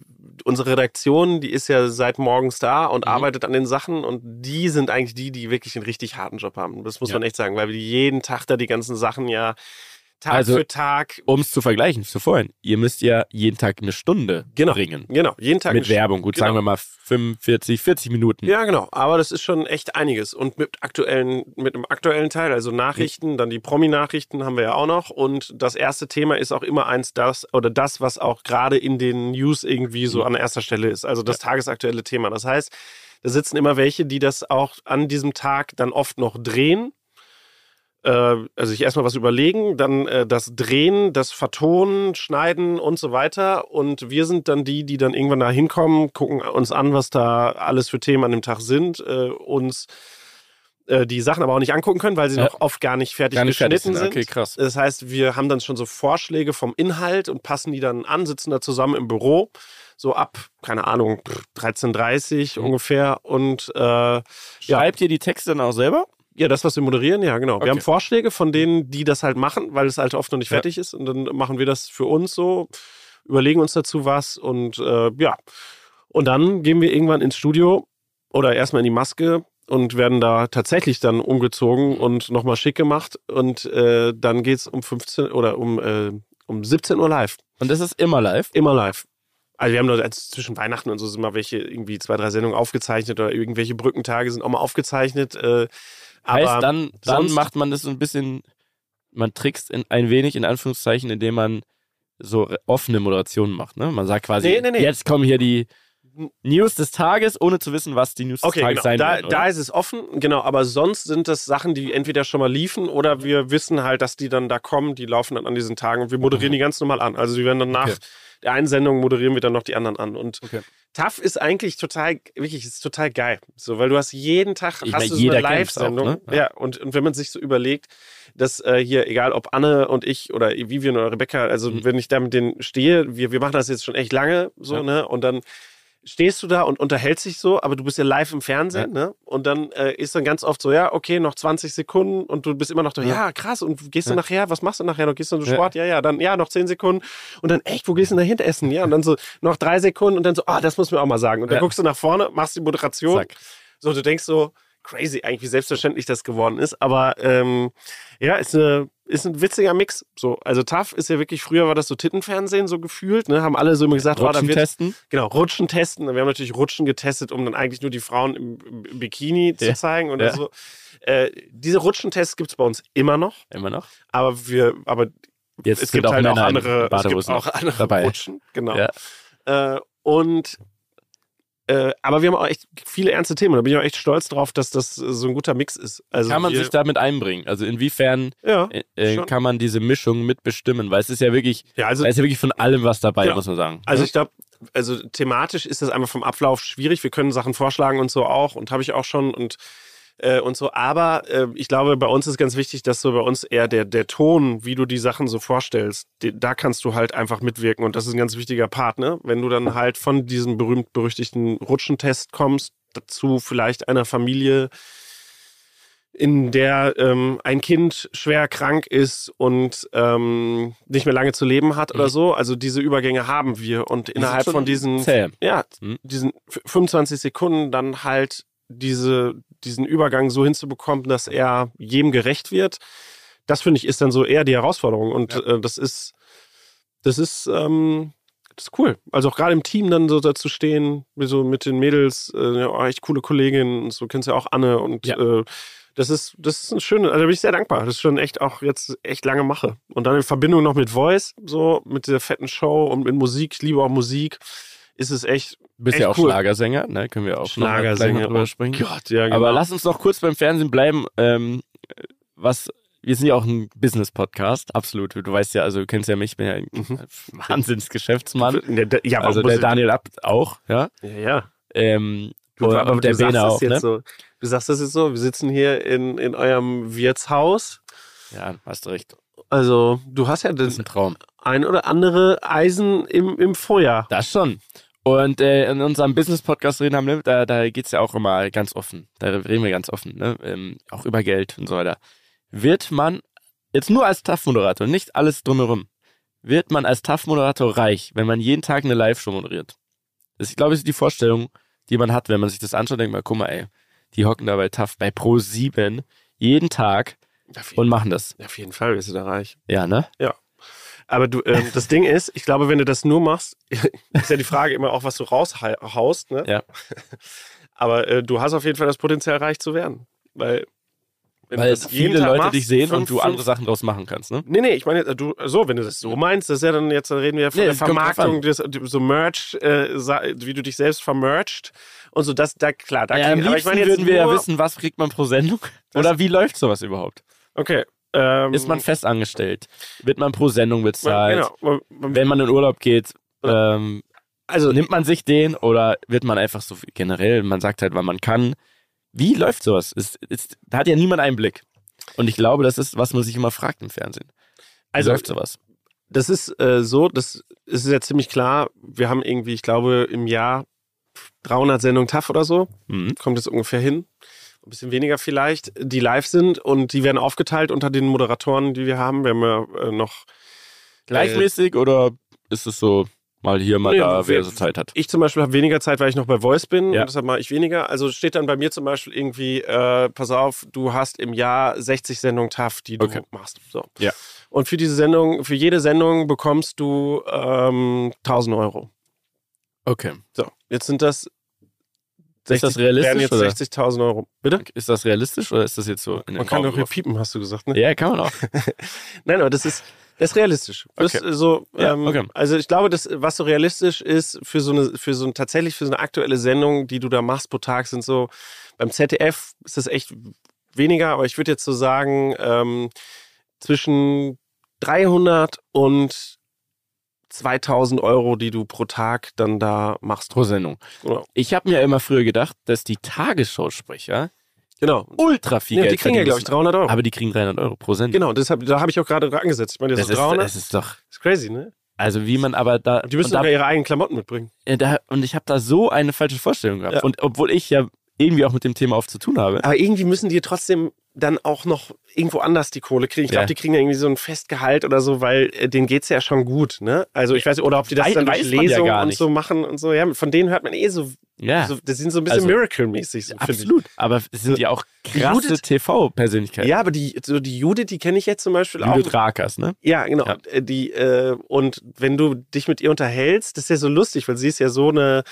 unsere Redaktion, die ist ja seit morgens da und Mhm. arbeitet an den Sachen und die sind eigentlich die, die wirklich einen richtig harten Job haben. Das muss Ja. man echt sagen, weil die jeden Tag da die ganzen Sachen ja Tag Also- für Tag, Um es zu vergleichen, zu vorhin, ihr müsst ja jeden Tag eine Stunde Genau. bringen. genau, jeden Tag Mit Werbung. Gut, sagen genau. wir mal 45, 40 Minuten. Ja, genau. Aber das ist schon echt einiges. Und mit aktuellen, mit dem aktuellen Teil, also Nachrichten, dann die Promi-Nachrichten haben wir ja auch noch. Und das erste Thema ist auch immer eins, das oder das, was auch gerade in den News irgendwie so an erster Stelle ist. Also das tagesaktuelle Thema. Das heißt, da sitzen immer welche, die das auch an diesem Tag dann oft noch drehen. Äh, Also sich erstmal was überlegen, dann äh, das Drehen, das Vertonen, Schneiden und so weiter. Und wir sind dann die, die dann irgendwann da hinkommen, gucken uns an, was da alles für Themen an dem Tag sind, äh, uns äh, die Sachen aber auch nicht angucken können, weil sie Ja. noch oft gar nicht fertig Gar nicht fertig geschnitten sind. sind. Okay, krass. Das heißt, wir haben dann schon so Vorschläge vom Inhalt und passen die dann an, sitzen da zusammen im Büro, so ab, keine Ahnung, 13.30 Mhm. ungefähr. Und äh, ja, Schreibt ihr die Texte dann auch selber? Ja, das, was wir moderieren, ja, genau. Okay. Wir haben Vorschläge von denen, die das halt machen, weil es halt oft noch nicht Ja. fertig ist. Und dann machen wir das für uns so, überlegen uns dazu was und äh, ja. Und dann gehen wir irgendwann ins Studio oder erstmal in die Maske und werden da tatsächlich dann umgezogen und nochmal schick gemacht. Und äh, dann geht's um 15 oder um, äh, um 17 Uhr live. Und das ist immer live. Immer live. Also wir haben als zwischen Weihnachten und so sind mal welche irgendwie zwei, drei Sendungen aufgezeichnet oder irgendwelche Brückentage sind auch mal aufgezeichnet. Äh, Heißt, aber dann, dann sonst- macht man das so ein bisschen, man trickst in, ein wenig in Anführungszeichen, indem man so offene Moderationen macht. Ne? Man sagt quasi, Nee, nee, nee. jetzt kommen hier die News des Tages, ohne zu wissen, was die News Okay, des Tages genau. sein Da, werden. oder? da ist es offen, genau, aber sonst sind das Sachen, die entweder schon mal liefen oder wir wissen halt, dass die dann da kommen, die laufen dann an diesen Tagen und wir moderieren die ganz normal an. Also wir werden dann nach Mhm. Okay. der einen Sendung moderieren wir dann noch die anderen an. Und Okay. TAF ist eigentlich total, wirklich, ist total geil. So, weil du hast jeden Tag Ich hast meine, du so eine Live-Sendung. ne? Ja. Ja. und, und wenn man sich so überlegt, dass äh, hier, egal ob Anne und ich oder Vivian oder Rebecca, also Mhm. wenn ich da mit denen stehe, wir, wir machen das jetzt schon echt lange, so, Ja. ne? Und dann stehst du da und unterhältst dich so, aber du bist ja live im Fernsehen, ne? Und dann äh, ist dann ganz oft so, ja, okay, noch 20 Sekunden und du bist immer noch da, ja, Ja. krass, und gehst du Ja. nachher, was machst du nachher noch? Gehst du zum Ja. Sport? Ja, ja, dann, ja, noch 10 Sekunden und dann, echt, wo gehst du denn dahinter essen? Ja, und dann so, noch drei Sekunden und dann so, ah, das muss mir auch mal sagen. Und dann Ja. guckst du nach vorne, machst die Moderation, Zack. so, du denkst so, crazy eigentlich, wie selbstverständlich das geworden ist, aber ähm, ja, ist, eine, ist ein witziger Mix. So, also TAF ist ja wirklich, früher war das so Tittenfernsehen so gefühlt, ne? Haben alle so immer gesagt, oh, da Rutschen wird, testen. Genau, Rutschen testen. Wir haben natürlich Rutschen getestet, um dann eigentlich nur die Frauen im, im Bikini zu Ja. zeigen oder Ja. so. Äh, diese Rutschentests gibt es bei uns immer noch, Immer noch. aber wir, aber Jetzt es gibt halt auch Männer in andere, es gibt auch andere dabei. Rutschen, genau. Ja. Äh, und äh, aber wir haben auch echt viele ernste Themen. Da bin ich auch echt stolz drauf, dass das so ein guter Mix ist. Also Kann man sich damit einbringen? Also inwiefern ja, äh, äh, kann man diese Mischung mitbestimmen? Weil es ist ja wirklich, ja, also da ist ja wirklich von allem was dabei, Genau. muss man sagen. Also ich glaube, also thematisch ist das einfach vom Ablauf schwierig. Wir können Sachen vorschlagen und so auch und habe ich auch schon und äh, und so. Aber äh, ich glaube, bei uns ist ganz wichtig, dass so bei uns eher der der Ton, wie du die Sachen so vorstellst, die, da kannst du halt einfach mitwirken und das ist ein ganz wichtiger Part. Ne? Wenn du dann halt von diesem berühmt berüchtigten Rutschentest kommst, dazu vielleicht einer Familie in der ähm, ein Kind schwer krank ist und ähm, nicht mehr lange zu leben hat oder Mhm. so. Also diese Übergänge haben wir und innerhalb von diesen zäh. ja, Mhm. diesen f- 25 Sekunden dann halt diese, diesen Übergang so hinzubekommen, dass er jedem gerecht wird. Das finde ich ist dann so eher die Herausforderung und Ja. äh, das ist das ist ähm, das ist cool. Also auch gerade im Team dann so dazu stehen, wie so mit den Mädels, äh, oh, echt coole Kolleginnen, und so kennst du ja auch Anne und Ja. äh, das ist, das ist ein schönes, also da bin ich sehr dankbar. Das ist schon echt auch jetzt echt lange mache. Und dann in Verbindung noch mit Voice, so mit der fetten Show und mit Musik, ich liebe auch Musik, ist es echt Du bist echt ja auch cool. Schlagersänger, ne? Können wir auch Schlagersänger. noch drüber sprechen. Gott, ja, genau. Aber lass uns noch kurz beim Fernsehen bleiben. Ähm, was, wir sind ja auch ein Business-Podcast, absolut. Du weißt ja, also du kennst ja mich, ich bin ja ein Mhm. Wahnsinnsgeschäftsmann. Ja, da- ja, Also der Daniel Abt auch, ja. Ja, ja. Ähm, Du, und, aber und der du auch, jetzt ne? so. Du sagst das jetzt so, wir sitzen hier in, in eurem Wirtshaus. Ja, hast du recht. Also, du hast ja Das ist das ein Traum. ein oder andere Eisen im, im Feuer. Das schon. Und äh, in unserem Business-Podcast reden haben, ne, da, da geht's ja auch immer ganz offen. Da reden wir ganz offen, ne? Ähm, auch über Geld und so weiter. Wird man, jetzt nur als TAF-Moderator, nicht alles drumherum, wird man als TAF-Moderator reich, wenn man jeden Tag eine Live-Show moderiert? Das, ich glaube, ist die Vorstellung, die man hat, wenn man sich das anschaut, denkt man, guck mal, ey, die hocken da bei TAF bei Pro 7 jeden Tag und machen das. Auf jeden Fall wirst du da reich. Ja, ne? Ja. Aber du, ähm, das Ding ist, ich glaube, wenn du das nur machst, ist ja die Frage immer auch, was du raushaust, ne? Ja. Aber äh, du hast auf jeden Fall das Potenzial, reich zu werden. Weil, wenn Weil viele Tag Leute machst, dich sehen fünf- und du fünf- andere Sachen draus machen kannst, ne? Nee, nee, ich meine, du, so, wenn du das so meinst, das ist ja dann jetzt, dann reden wir von Nee, der Vermarktung, des, so Merch, äh, wie du dich selbst vermercht und so, das, da, klar, da Ja, krieg- aber liebsten würden wir ja wissen, was kriegt man pro Sendung? Oder wie läuft sowas überhaupt? Okay. Ähm, Ist man fest angestellt? Wird man pro Sendung bezahlt? Genau. Man- Wenn man in Urlaub geht, ähm, Also, nimmt man sich den oder wird man einfach so generell, man sagt halt, wann man kann. Wie läuft sowas? Ist, ist, da hat ja niemand einen Blick. Und ich glaube, das ist, was man sich immer fragt im Fernsehen. Wie Also- läuft sowas? das ist äh, so, das ist ja ziemlich klar. Wir haben irgendwie, ich glaube, im Jahr 300 Sendungen TAF oder so. Mhm. Kommt jetzt ungefähr hin. Ein bisschen weniger vielleicht, die live sind und die werden aufgeteilt unter den Moderatoren, die wir haben. Wir haben ja äh, noch Gleichmäßig oder ist es so mal hier, mal Nee, da, wer so Zeit hat? Ich zum Beispiel habe weniger Zeit, weil ich noch bei Voice bin. Ja. Und deshalb mache ich weniger. Also steht dann bei mir zum Beispiel irgendwie, äh, pass auf, du hast im Jahr 60 Sendungen TAF, die du Okay. machst. So. Ja. Und für diese Sendung, für jede Sendung bekommst du ähm, 1000 Euro. Okay. So, jetzt sind das. Ist das realistisch, Wären jetzt oder? 60.000 Euro. Bitte? Ist das realistisch oder ist das jetzt so Man kann doch hier piepen, hast du gesagt, ne? Ja, kann man auch. Nein, aber das ist, das ist realistisch. Das Okay. ist so, Ja, ähm, okay. Also ich glaube, das, was so realistisch ist für so eine, für so ein, tatsächlich für so eine aktuelle Sendung, die du da machst pro Tag, sind so, beim ZDF ist das echt weniger, aber ich würde jetzt so sagen, ähm, zwischen 300 und 2000 Euro, die du pro Tag dann da machst. Pro Sendung. Genau. Ich habe mir immer früher gedacht, dass die Tagesschausprecher genau. ultra viel Ja, Geld die kriegen ja, glaube ich, müssen. 300 Euro. Aber die kriegen 300 Euro pro Sendung. Genau, deshalb, da habe ich auch gerade angesetzt. Ich meine, das, Das ist ist, 300. das ist doch, ist crazy, ne? also wie man aber da, Die müssen da, sogar ihre eigenen Klamotten mitbringen. äh, da und ich habe da so eine falsche Vorstellung gehabt. Ja. Und obwohl ich ja irgendwie auch mit dem Thema oft zu tun habe. Aber irgendwie müssen die trotzdem dann auch noch irgendwo anders die Kohle kriegen. Ich glaube, Ja. die kriegen ja irgendwie so ein Festgehalt oder so, weil äh, denen geht's ja schon gut, ne? Also ich weiß nicht, oder ob die das dann durch ja Lesungen gar und so machen und so. Ja, von denen hört man eh so, Ja, so das sind so ein bisschen Also, Miracle-mäßig. So, absolut. Aber es sind ja auch krasse Judith- TV-Persönlichkeiten. Ja, aber die, so die Judith, die kenne ich jetzt zum Beispiel Judith auch. Rakers, ne? Ja, genau. Ja. Äh, Die, äh, und wenn du dich mit ihr unterhältst, das ist ja so lustig, weil sie ist ja so eine,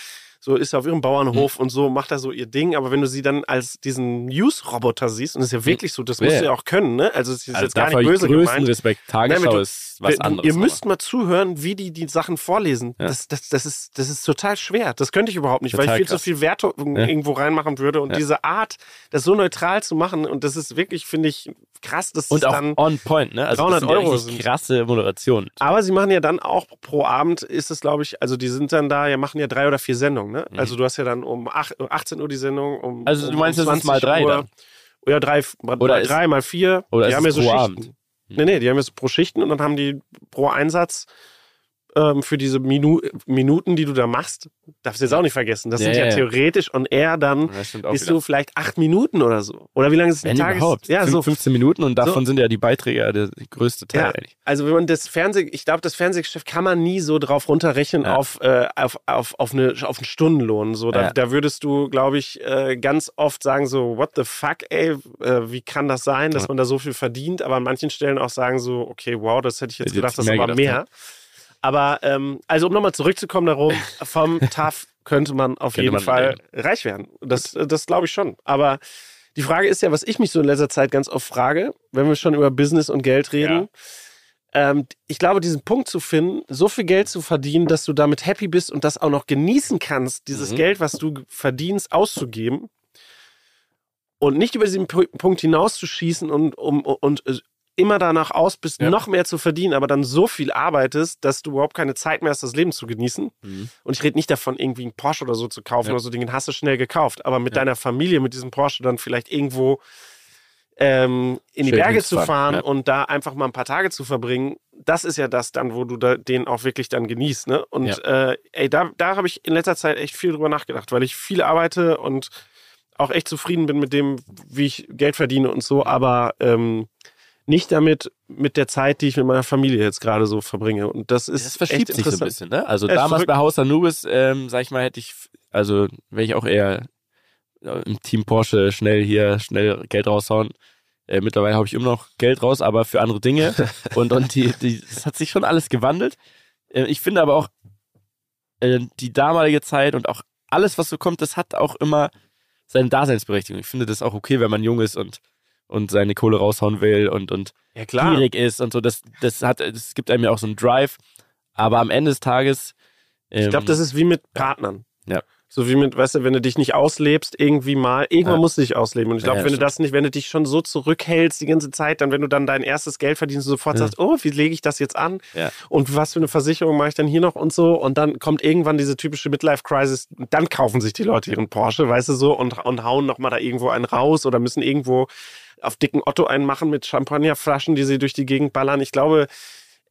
so ist auf ihrem Mhm. Bauernhof und so macht da so ihr Ding, aber wenn du sie dann als diesen News-Roboter siehst, und das ist ja wirklich so, das musst Ja. du ja auch können, ne? Also es ist Also jetzt gar nicht böse gemeint. Respekt. Tagesschau Nein, ist was anderes. Ihr aber- müsst mal zuhören, wie die die Sachen vorlesen. Ja. Das, das, das, ist, das ist total schwer. Das könnte ich überhaupt nicht, weil Total ich viel krass. zu viel Wertung Ja. irgendwo reinmachen würde. Und diese Art, das so neutral zu machen, und das ist wirklich, finde ich, krass, dass Und das auch dann. on point, ne? Also 300 das sind Euro krasse Moderation. Aber sie machen ja dann auch pro Abend, ist es glaube ich, also die sind dann da, ja, machen ja drei oder vier Sendungen, ne? Also du hast ja dann um ach- 18 Uhr die Sendung, um. Mhm. Also du meinst, um das ist mal drei Uhr. dann? Ja, drei, mal, Oder mal ist- drei mal vier. oder die haben ja so Schichten. Abend? Nee, nee, die haben ja so pro Schichten und dann haben die pro Einsatz ähm, für diese Minu Minuten, die du da machst, darfst du jetzt auch nicht vergessen. Das Ja, sind ja, ja. theoretisch und eher dann bist du vielleicht acht Minuten oder so. Oder wie lange ist ein Tages? überhaupt. Ja, so. 15 Minuten und davon sind ja die Beiträge ja der größte Teil Ja, eigentlich. also wenn man das Fernseh, ich glaube, das Fernsehgeschäft kann man nie so drauf runterrechnen Ja. auf, äh, auf, auf, auf, eine, auf einen Stundenlohn. So, da, Ja. da würdest du, glaube ich, äh, ganz oft sagen so, what the fuck, ey, äh, wie kann das sein, dass man da so viel verdient? Aber an manchen Stellen auch sagen so, okay, wow, das hätte ich jetzt Hätte gedacht, das ist aber gedacht, mehr. Aber ähm, also um nochmal zurückzukommen darum, vom TAF könnte man auf Könnte jeden man Fall reich werden. Das, das glaube ich schon. Aber die Frage ist ja, was ich mich so in letzter Zeit ganz oft frage, wenn wir schon über Business und Geld reden. Ähm, ich glaube, diesen Punkt zu finden, so viel Geld zu verdienen, dass du damit happy bist und das auch noch genießen kannst, dieses Mhm. Geld, was du verdienst, auszugeben und nicht über diesen Pu- Punkt hinauszuschießen und, um, und äh, immer danach aus bist, Ja. noch mehr zu verdienen, aber dann so viel arbeitest, dass du überhaupt keine Zeit mehr hast, das Leben zu genießen. Mhm. Und ich rede nicht davon, irgendwie einen Porsche oder so zu kaufen Ja. oder so, den hast du schnell gekauft. Aber mit deiner Familie, mit diesem Porsche dann vielleicht irgendwo ähm, in die Schön Berge zu fahren und da einfach mal ein paar Tage zu verbringen, das ist ja das dann, wo du da, den auch wirklich dann genießt. Ne? Und äh, ey, da, da habe ich in letzter Zeit echt viel drüber nachgedacht, weil ich viel arbeite und auch echt zufrieden bin mit dem, wie ich Geld verdiene und so. Aber ähm, nicht damit mit der Zeit, die ich mit meiner Familie jetzt gerade so verbringe. Und das ist Das verschiebt sich so ein bisschen, ne? Also Ja, damals bei Haus Anubis, ähm, sag ich mal, hätte ich, also wäre ich auch eher äh, im Team Porsche schnell hier, schnell Geld raushauen. Äh, mittlerweile habe ich immer noch Geld raus, aber für andere Dinge. und und die, die, das hat sich schon alles gewandelt. Äh, ich finde aber auch, äh, die damalige Zeit und auch alles, was so kommt, das hat auch immer seine Daseinsberechtigung. Ich finde das auch okay, wenn man jung ist und, und seine Kohle raushauen will und, und Ja, gierig ist und so. Das, das hat, das gibt einem ja auch so einen Drive. Aber am Ende des Tages. Ähm, Ich glaube, das ist wie mit Partnern. Ja. So wie mit, weißt du, wenn du dich nicht auslebst, irgendwie mal, irgendwann Ja. musst du dich ausleben. Und ich glaube, ja, wenn du das nicht, wenn du dich schon so zurückhältst die ganze Zeit, dann, wenn du dann dein erstes Geld verdienst, sofort Ja. sagst, oh, wie lege ich das jetzt an? Und was für eine Versicherung mache ich dann hier noch und so? Und dann kommt irgendwann diese typische Midlife-Crisis. Dann kaufen sich die Leute ihren Porsche, weißt du so, und, und hauen nochmal da irgendwo einen raus oder müssen irgendwo auf dicken Otto einen machen mit Champagnerflaschen, die sie durch die Gegend ballern. Ich glaube,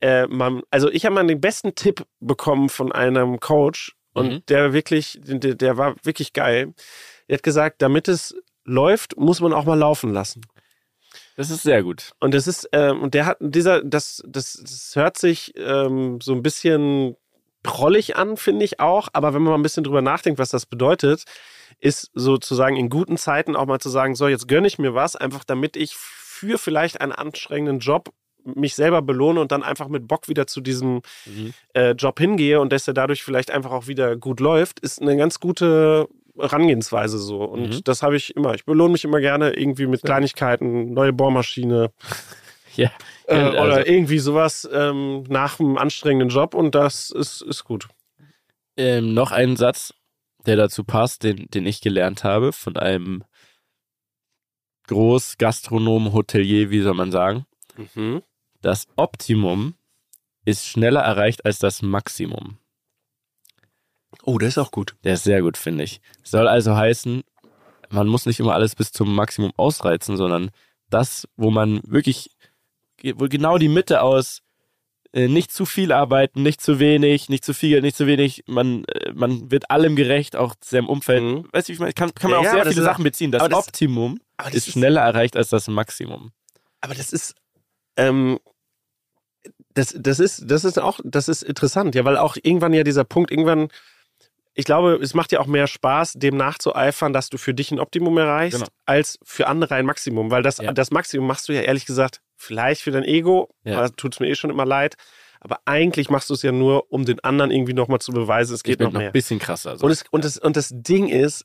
äh, man, also ich habe mal den besten Tipp bekommen von einem Coach und Mhm. der wirklich, der, der war wirklich geil. Er hat gesagt, damit es läuft, muss man auch mal laufen lassen. Das ist sehr gut. Und das ist, ähm, und der hat dieser, das, das, das hört sich ähm, so ein bisschen prollig an, finde ich auch. Aber wenn man mal ein bisschen drüber nachdenkt, was das bedeutet, ist sozusagen in guten Zeiten auch mal zu sagen, so, jetzt gönne ich mir was, einfach damit ich für vielleicht einen anstrengenden Job mich selber belohne und dann einfach mit Bock wieder zu diesem Mhm. äh, Job hingehe und dass er dadurch vielleicht einfach auch wieder gut läuft, ist eine ganz gute Herangehensweise so. Und Mhm. das habe ich immer. Ich belohne mich immer gerne irgendwie mit Kleinigkeiten, neue Bohrmaschine, Ja. Äh, also- oder irgendwie sowas ähm, nach einem anstrengenden Job und das ist, ist gut. Ähm, noch ein Satz, der dazu passt, den, den ich gelernt habe von einem Großgastronom, Hotelier, wie soll man sagen. Mhm. Das Optimum ist schneller erreicht als das Maximum. Oh, der ist auch gut. Der ist sehr gut, finde ich. Soll also heißen, man muss nicht immer alles bis zum Maximum ausreizen, sondern das, wo man wirklich, wo genau die Mitte aus äh, nicht zu viel arbeiten, nicht zu wenig, nicht zu viel, nicht zu wenig, man, äh, man wird allem gerecht, auch seinem Umfeld. Mhm. Weißt du, wie ich meine, kann, kann man Ja, auch aber sehr viele Sachen beziehen. Das, das- Optimum das ist ist- schneller erreicht als das Maximum. Aber das ist, ähm, das, das ist, das ist auch, das ist interessant, ja, weil auch irgendwann ja dieser Punkt, irgendwann, ich glaube, es macht ja auch mehr Spaß, dem nachzueifern, dass du für dich ein Optimum erreichst, Genau. als für andere ein Maximum. Weil das, Ja. das Maximum machst du ja ehrlich gesagt vielleicht für dein Ego, Ja. ja. tut es mir eh schon immer leid. Aber eigentlich machst du es ja nur, um den anderen irgendwie nochmal zu beweisen, es geht noch noch mehr. ein bisschen krasser. So. Und, es, und, das, und das Ding ist,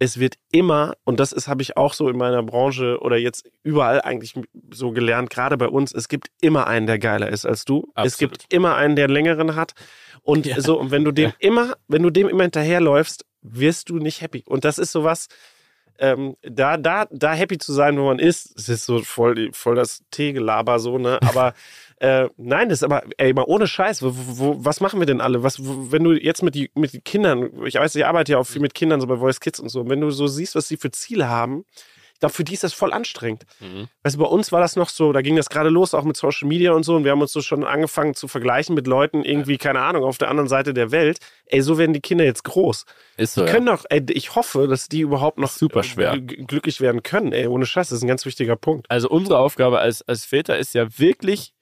es wird immer, und das ist, habe ich auch so in meiner Branche oder jetzt überall eigentlich so gelernt, gerade bei uns, es gibt immer einen, der geiler ist als du. Es Absolut. gibt immer einen, der einen längeren hat. Und Ja. so, und wenn du dem immer, wenn du dem immer hinterherläufst, wirst du nicht happy. Und das ist sowas, ähm, da, da, da happy zu sein, wo man ist, es ist so voll, voll das Teegelaber so, ne? Aber äh, nein, das ist aber, ey, mal ohne Scheiß, wo, wo, was machen wir denn alle? Was, wo, wenn du jetzt mit, die, mit den Kindern, ich weiß, ich arbeite ja auch viel mit Kindern, so bei Voice Kids und so, und wenn du so siehst, was sie für Ziele haben, glaube, für die ist das voll anstrengend. Mhm. Weißt du, bei uns war das noch so, da ging das gerade los, auch mit Social Media und so, und wir haben uns so schon angefangen zu vergleichen mit Leuten irgendwie, keine Ahnung, auf der anderen Seite der Welt. Ey, so werden die Kinder jetzt groß. Ist so, Die ja. können doch, ey, ich hoffe, dass die überhaupt noch Super schwer. äh, glücklich werden können, ey, ohne Scheiß, das ist ein ganz wichtiger Punkt. Also unsere Aufgabe als, als Väter ist ja wirklich,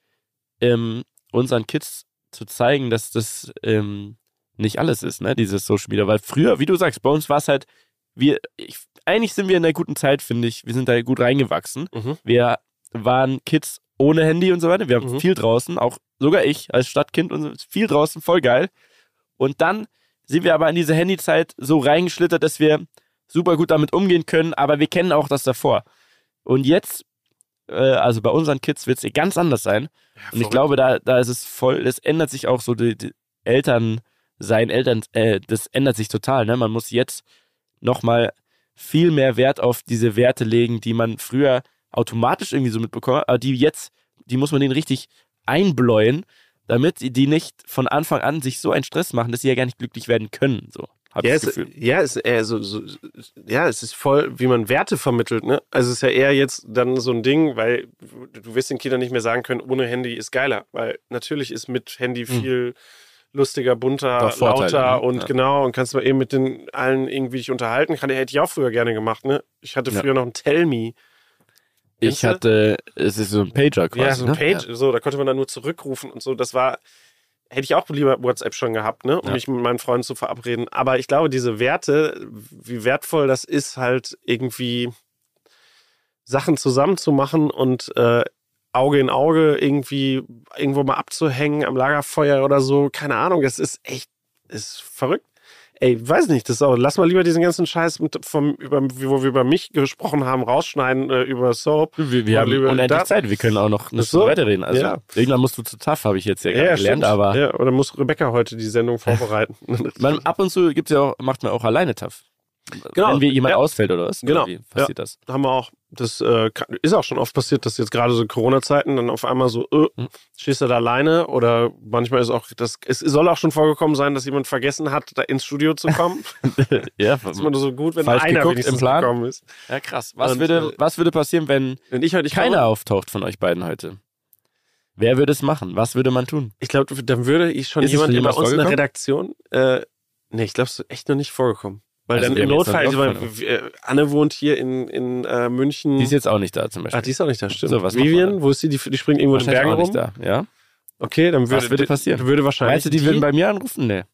ähm, unseren Kids zu zeigen, dass das ähm, nicht alles ist, ne, dieses Social Media. Weil früher, wie du sagst, bei uns war es halt, wir, ich, eigentlich sind wir in der guten Zeit, finde ich. Wir sind da gut reingewachsen. Mhm. Wir waren Kids ohne Handy und so weiter. Wir haben Mhm. viel draußen, auch sogar ich als Stadtkind und so, viel draußen, voll geil. Und dann sind wir aber in diese Handyzeit so reingeschlittert, dass wir super gut damit umgehen können, aber wir kennen auch das davor. Und jetzt, äh, also bei unseren Kids wird es ganz anders sein. Und ich glaube, da, da ist es voll, das ändert sich auch so, die, die Eltern, sein Eltern, äh, das ändert sich total. Ne? Man muss jetzt nochmal viel mehr Wert auf diese Werte legen, die man früher automatisch irgendwie so mitbekommen hat, aber die jetzt, die muss man denen richtig einbläuen, damit die- nicht von Anfang an sich so einen Stress machen, dass sie ja gar nicht glücklich werden können. So, habe Ja, ich das es, Gefühl. ja, es, äh, so, so, ja, es ist voll, wie man Werte vermittelt. Ne? Also es ist ja eher jetzt dann so ein Ding, weil du wirst den Kindern nicht mehr sagen können, ohne Handy ist geiler. Weil natürlich ist mit Handy Hm. viel lustiger, bunter, Doch Vorteile, lauter ne? und Ja. genau und kannst du eben mit den allen irgendwie dich unterhalten. Kann, hätte ich auch früher gerne gemacht. Ne? Ich hatte Ja. früher noch ein Tell Me. Ich hatte, es ist so ein Pager quasi. Ja, so ein ne? Page, so, da konnte man dann nur zurückrufen und so. Das war, hätte ich auch lieber WhatsApp schon gehabt, ne, um Ja. mich mit meinen Freunden zu verabreden. Aber ich glaube, diese Werte, wie wertvoll das ist, halt irgendwie Sachen zusammenzumachen und äh, Auge in Auge irgendwie irgendwo mal abzuhängen am Lagerfeuer oder so. Keine Ahnung, das ist echt, ist verrückt. Ey, weiß nicht, das ist auch, lass mal lieber diesen ganzen Scheiß, mit, vom, über, wo wir über mich gesprochen haben, rausschneiden, äh, über Soap. Wir, wir haben unendlich da- Zeit, wir können auch noch eine Ach so? Weiterreden. Also Ja. irgendwann musst du zu tough, habe ich jetzt ja, gerade gelernt, aber Ja, oder muss Rebecca heute die Sendung vorbereiten? man, ab und zu gibt's ja auch, macht man auch alleine tough. Genau. Wenn wir jemand Ja. ausfällt oder was? Genau. Oder passiert das? haben wir auch, das äh, ist auch schon oft passiert, dass jetzt gerade so Corona-Zeiten dann auf einmal so, äh, Hm. stehst du da alleine oder manchmal ist auch, das, es soll auch schon vorgekommen sein, dass jemand vergessen hat, da ins Studio zu kommen. ja, ist immer nur so gut, wenn Falsch einer geguckt im Plan. gekommen ist. ja, krass. Was, Und, würde, äh, was würde passieren, wenn Wenn ich heute nicht keiner komme, auftaucht von euch beiden heute? Wer würde es machen? Was würde man tun? ich glaube, dann würde ich schon Ist jemand schon bei uns in der? Redaktion, äh, nee, ich glaube, es ist echt noch nicht vorgekommen. Weil Also, dann im Notfall, also, weil, äh, Anne wohnt hier in, in äh, München. Die ist jetzt auch nicht da zum Beispiel. Ah, die ist auch nicht da, stimmt. So, was Vivian, wo ist sie? Die, die springt irgendwo in den Bergen auch rum. nicht da. Ja? Okay, dann würde, Was würde passieren? Würde wahrscheinlich. Meinst du, die würden bei mir anrufen? Nee.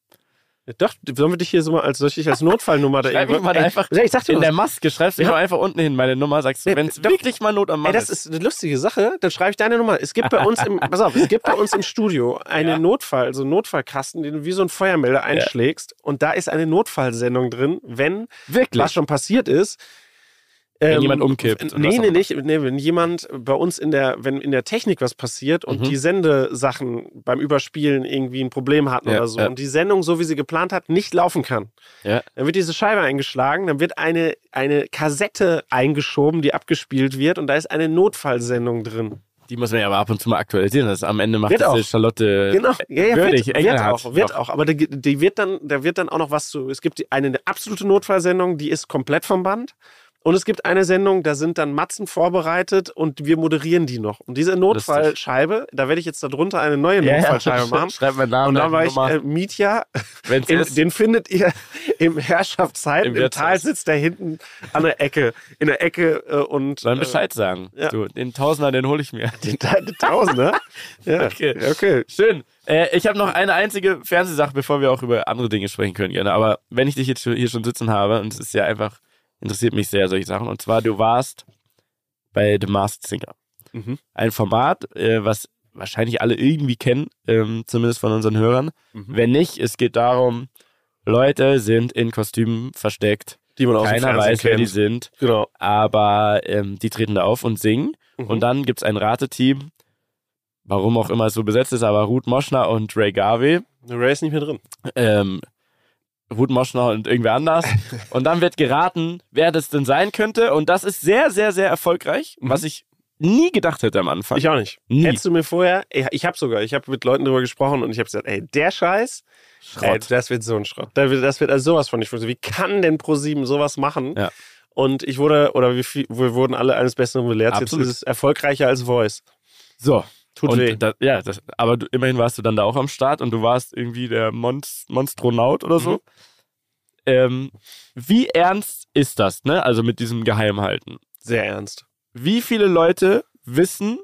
Doch, sollen wir dich hier so mal als, soll ich dich als Notfallnummer da mich mal Ey, einfach ja, ich sag dir In was. der Maske schreibst du Ja. einfach unten hin meine Nummer, sagst du, wenn es wirklich mal Not am Mann Ey, das ist eine lustige Sache. Dann schreibe ich deine Nummer. Es gibt bei uns im, pass auf, es gibt bei uns im Studio einen Ja. Notfall, also einen Notfallkasten, den du wie so ein Feuermelder einschlägst. Und da ist eine Notfallsendung drin, wenn Wirklich? was schon passiert ist. Wenn ähm, jemand umkippt Nee, nee, nicht. Nee, wenn jemand bei uns in der, wenn in der Technik was passiert und Mhm. die Sendesachen beim Überspielen irgendwie ein Problem hatten Ja, oder so ja. und die Sendung, so wie sie geplant hat, nicht laufen kann. Ja. Dann wird diese Scheibe eingeschlagen, dann wird eine, eine Kassette eingeschoben, die abgespielt wird und da ist eine Notfallsendung drin. Die muss man ja aber ab und zu mal aktualisieren. Das am Ende macht Wird auch. Charlotte Genau, ja, ja, würdig, wird, wird auch, wird auch. Aber die, die wird dann, da wird dann auch noch was zu. Es gibt die, eine absolute Notfallsendung, die ist komplett vom Band. Und es gibt eine Sendung, da sind dann Matzen vorbereitet und wir moderieren die noch. Und diese Notfallscheibe, da werde ich jetzt darunter eine neue Ja, ja. Notfallscheibe machen. Schreib meinen Namen Und dann war ich äh, Mietja. Ist. den findet ihr im Herrschaftsheim. Im Im. Tal sitzt der hinten an der Ecke, in der Ecke äh, und Sollen äh, Bescheid sagen. ja. Du, den Tausender, den hole ich mir. den, den Tausender. Ja, Okay. okay. Schön. Äh, ich habe noch eine einzige Fernsehsache, bevor wir auch über andere Dinge sprechen können, gerne. Aber wenn ich dich jetzt hier schon sitzen habe, und es ist ja einfach, interessiert mich sehr, solche Sachen. Und zwar, du warst bei The Masked Singer. Mhm. Ein Format, äh, was wahrscheinlich alle irgendwie kennen, ähm, zumindest von unseren Hörern. Mhm. Wenn nicht, es geht darum, Leute sind in Kostümen versteckt. Die man aus Keiner weiß, wer die kennt. sind. Genau. Aber ähm, die treten da auf und singen. Mhm. Und dann gibt's ein Rateteam, warum auch immer es so besetzt ist, aber Ruth Moschner und Ray Garvey. Ray ist nicht mehr drin. Ähm, Ruth Moschner und irgendwer anders. und dann wird geraten, wer das denn sein könnte. Und das ist sehr, sehr, sehr erfolgreich, Mhm. was ich nie gedacht hätte am Anfang. Ich auch nicht. Nie. Hättest du mir vorher, ich, ich habe sogar, ich habe mit Leuten drüber gesprochen und ich habe gesagt, ey, der Scheiß, ey, das wird so ein Schrott. Das wird, das wird also sowas von nicht funktionieren. Wie kann denn ProSieben sowas machen? Ja. Und ich wurde, oder wir, wir wurden alle eines Besseren belehrt. Absolut. Jetzt ist es erfolgreicher als Voice. So. Tut weh. Da, ja, das, aber du, immerhin warst du dann da auch am Start und du warst irgendwie der Monst Monstronaut oder so. Mhm. Ähm, wie ernst ist das, ne? Also mit diesem Geheimhalten. Sehr ernst. Wie viele Leute wissen,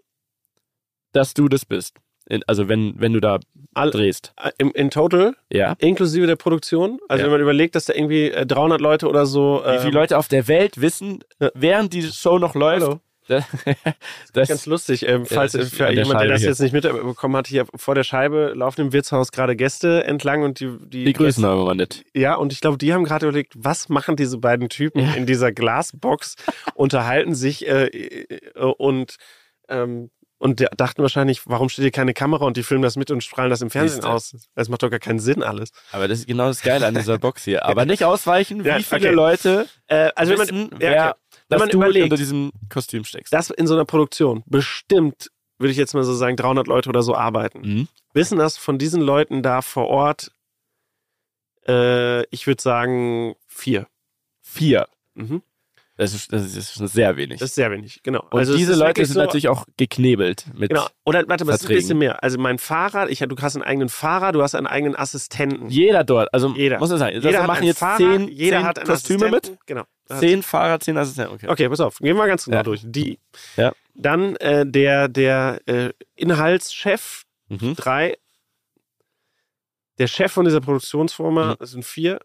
dass du das bist? In, also wenn, wenn du da All, drehst. in, in total, Ja. inklusive der Produktion. Also Ja. wenn man überlegt, dass da irgendwie äh, 300 Leute oder so. Wie viele Leute auf der Welt wissen, während die Show noch läuft, Hallo. Da- das, Ganz lustig, ähm, falls das ist für an der jemand, der Scheibe das hier. jetzt nicht mitbekommen hat, hier vor der Scheibe laufen im Wirtshaus gerade Gäste entlang und die, die, die grüßen aber mal nicht. Ja, und ich glaube, die haben gerade überlegt, was machen diese beiden Typen Ja. in dieser Glasbox, unterhalten sich äh, äh, und, ähm, und der- dachten wahrscheinlich, warum steht hier keine Kamera und die filmen das mit und strahlen das im Fernsehen aus? Das macht doch gar keinen Sinn alles. Aber das ist genau das Geile an dieser Box hier. Aber nicht ausweichen, wie Ja, viele okay. Leute Äh, also wenn wissen, man, wer, ja, okay. Wenn dass man du überlegt, unter diesem Kostüm steckst. dass in so einer Produktion bestimmt, würde ich jetzt mal so sagen, 300 Leute oder so arbeiten, Mhm. wissen das von diesen Leuten da vor Ort, äh, ich würde sagen, vier. Vier. Mhm. Das ist, das ist sehr wenig. Das ist sehr wenig, genau. Und also es diese Leute sind so, natürlich auch geknebelt mit. Genau. Oder warte mal, es ist ein bisschen mehr. Also mein Fahrer, ich, du hast einen eigenen Fahrer, du hast einen eigenen Assistenten. Jeder dort, also Jeder. muss man sagen, Jeder das hat machen jetzt Fahrer, zehn, jeder zehn hat Kostüme mit. Genau. Das- Zehn Fahrer, zehn Assistenten. Okay. Okay, pass auf, gehen wir ganz genau Ja. durch. Die. Ja. Dann äh, der, der äh, Inhaltschef, Mhm. drei. Der Chef von dieser Produktionsfirma, Mhm. das sind vier.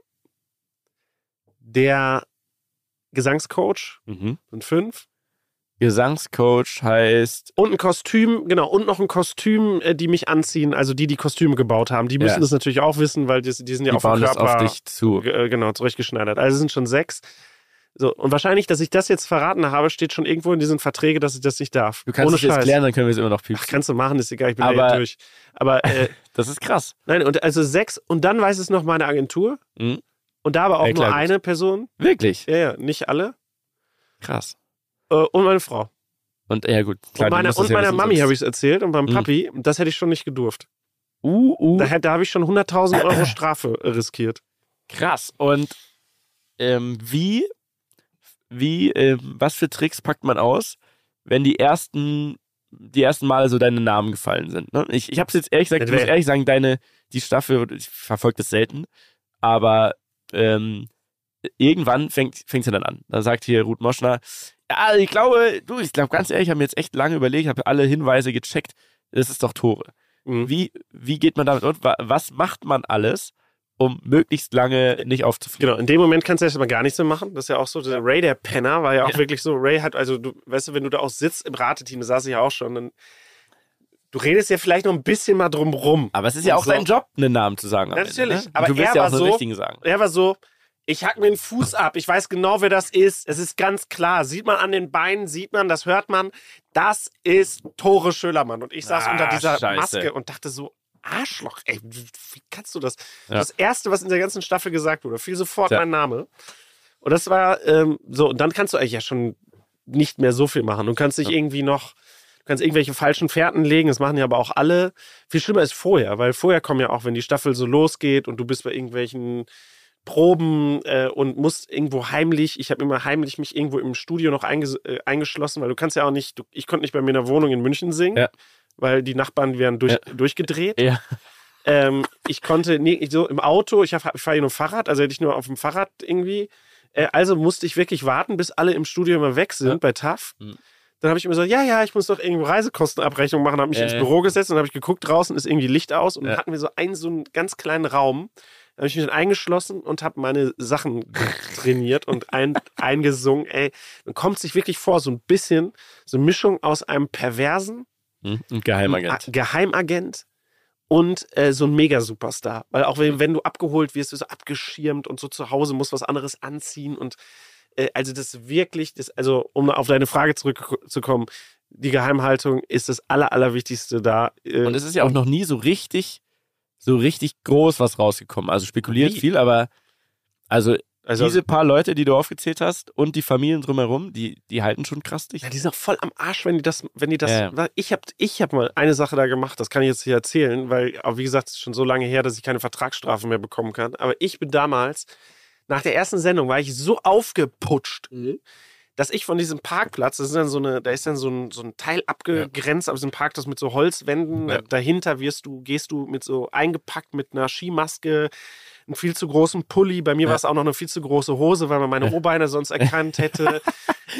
Der Gesangscoach Mhm. sind fünf. Gesangscoach heißt, Und ein Kostüm, genau, und noch ein Kostüm, äh, die mich anziehen, also die die Kostüme gebaut haben. Die müssen Ja. das natürlich auch wissen, weil die, die sind ja die auf bauen das Körper auf dich zu. Äh, genau, zurechtgeschneidert. Also es sind schon sechs. So, und wahrscheinlich, dass ich das jetzt verraten habe, steht schon irgendwo in diesen Verträgen, dass ich das nicht darf. Du kannst Ohne es jetzt klären, dann können wir es immer noch Ach, piepsen. kannst du machen, ist egal, ich bin Aber- da eh durch. Aber äh, Das ist krass. nein, und also sechs, und dann weiß es noch meine Agentur. Mhm. Und da aber auch Ja, nur eine Person. Wirklich. Ja, ja, nicht alle. Krass. Äh, und meine Frau. Und ja gut, klar, und meiner, und meiner Mami habe ich es erzählt und beim Mhm. Papi, das hätte ich schon nicht gedurft. Uh, uh. Da, da habe ich schon 100.000 Euro Strafe äh, riskiert. Krass. Und ähm, wie, wie, ähm, was für Tricks packt man aus, wenn die ersten, die ersten Male so deine Namen gefallen sind? Ne? Ich, ich habe es jetzt ehrlich gesagt, ich muss ehrlich sagen, deine, die Staffel, ich verfolge das selten, aber ähm, irgendwann fängt es ja dann an. Da sagt hier Ruth Moschner, ja, ich glaube, du, ich glaube ganz ehrlich, ich habe mir jetzt echt lange überlegt, habe alle Hinweise gecheckt, das ist doch Tore. Mhm. Wie, wie geht man damit um? Wa- Was macht man alles, um möglichst lange nicht aufzufliegen? Genau, in dem Moment kannst du erstmal gar nichts mehr machen. Das ist ja auch so. Der Ray, der Penner, war ja auch Ja. wirklich so. Ray hat, also, du, weißt du, wenn du da auch sitzt im Rateteam, das saß ich ja auch schon, dann. Du redest ja vielleicht noch ein bisschen mal drum rum. Aber es ist ja auch so. dein Job, einen Namen zu sagen. Natürlich, Ende, ne? aber du willst er ja war auch so- richtigen sagen. Er war so, ich hack mir den Fuß ab, ich weiß genau, wer das ist. Es ist ganz klar. Sieht man an den Beinen, sieht man, das hört man. Das ist Tore Schölermann. Und ich saß Ah, unter dieser Scheiße. Maske und dachte so, Arschloch, ey, wie kannst du das? Ja. Das Erste, was in der ganzen Staffel gesagt wurde, fiel sofort Tja. mein Name. Und das war ähm, so, und dann kannst du eigentlich ja schon nicht mehr so viel machen. Du kannst dich Ja. irgendwie noch, kannst irgendwelche falschen Fährten legen, das machen ja aber auch alle. Viel schlimmer ist vorher, weil vorher kommen ja auch, wenn die Staffel so losgeht und du bist bei irgendwelchen Proben äh, und musst irgendwo heimlich, ich habe immer heimlich mich irgendwo im Studio noch einges äh, eingeschlossen, weil du kannst ja auch nicht, du, ich konnte nicht bei mir in der Wohnung in München singen, Ja. weil die Nachbarn wären durch, Ja. durchgedreht. Ja. Ähm, ich konnte nie, ich so im Auto, ich, hab- ich fahre hier nur Fahrrad, also hätte ich nur auf dem Fahrrad irgendwie. Äh, also musste ich wirklich warten, bis alle im Studio immer weg sind bei TAF. Mhm. Dann habe ich immer so, ja, ja, ich muss doch irgendwo Reisekostenabrechnung machen. Habe mich Ja, ins. Büro gesetzt und habe ich geguckt, draußen ist irgendwie Licht aus und Ja. dann hatten wir so einen so einen ganz kleinen Raum. Da habe ich mich dann eingeschlossen und habe meine Sachen trainiert und ein, eingesungen. Ey, dann kommt sich wirklich vor, so ein bisschen, so eine Mischung aus einem Perversen, Hm? Ein Geheimagent. Geheimagent und äh, so ein Mega-Superstar. Weil auch wenn, wenn du abgeholt wirst, wirst du abgeschirmt und so zu Hause musst was anderes anziehen und äh, also das wirklich, das, also um auf deine Frage zurückzukommen, die Geheimhaltung ist das Aller, Allerwichtigste da. Äh, Und es ist ja auch noch nie so richtig, so richtig groß was rausgekommen. Also spekuliert Nie. viel, aber also, also, diese paar Leute, die du aufgezählt hast und die Familien drumherum, die, die halten schon krass dicht. Ja, die sind auch voll am Arsch, wenn die das, wenn die das. Ja, Ich habe ich hab mal eine Sache da gemacht, das kann ich jetzt hier erzählen, weil, aber wie gesagt, es ist schon so lange her, dass ich keine Vertragsstrafe mehr bekommen kann. Aber ich bin damals, nach der ersten Sendung, war ich so aufgeputscht, dass ich von diesem Parkplatz, das ist dann so eine, da ist dann so ein, so ein Teil abgegrenzt, aber so ein Parkplatz mit so Holzwänden. Ja. Dahinter wirst du, gehst du mit so eingepackt mit einer Skimaske, einen viel zu großen Pulli. Bei mir Ja. war es auch noch eine viel zu große Hose, weil man meine O-Beine sonst erkannt hätte.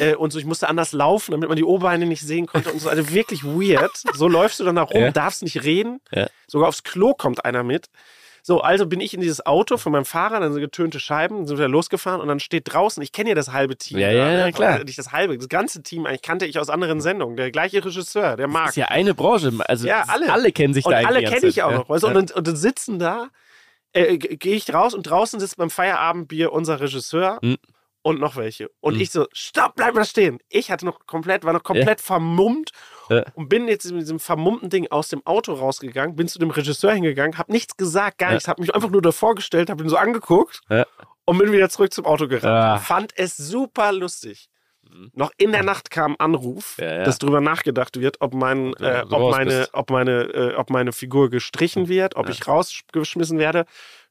äh, und so, ich musste anders laufen, damit man die O-Beine nicht sehen konnte und so. Also wirklich weird. So läufst du dann da rum, Ja. darfst nicht reden. Ja. Sogar aufs Klo kommt einer mit. So, also bin ich in dieses Auto von meinem Fahrer, dann so getönte Scheiben, sind wir losgefahren und dann steht draußen, ich kenne ja das halbe Team. Ja, ja, ja, klar. Also Nicht das halbe, das ganze Team eigentlich kannte ich aus anderen Sendungen. Der gleiche Regisseur, der Das Marc. ist ja eine Branche. Also Ja, alle. alle kennen sich Und da eigentlich alle kenne ich auch Ja. noch. Weißt? Ja. Und, dann- und dann sitzen da, äh, g- gehe ich raus und draußen sitzt beim Feierabendbier unser Regisseur Mhm. und noch welche. Und Mhm. ich so, stopp, bleib mal stehen. Ich hatte noch komplett, war noch komplett vermummt Ja. und bin jetzt mit diesem vermummten Ding aus dem Auto rausgegangen, bin zu dem Regisseur hingegangen, habe nichts gesagt, gar Ja. nichts, habe mich einfach nur davor gestellt, habe ihn so angeguckt Ja. und bin wieder zurück zum Auto gerannt. Ah. Fand es super lustig. Noch in der Nacht kam ein Anruf, dass drüber nachgedacht wird, ob, mein, äh, ob, meine, ob, meine, äh, ob meine Figur gestrichen wird, ob ich rausgeschmissen werde,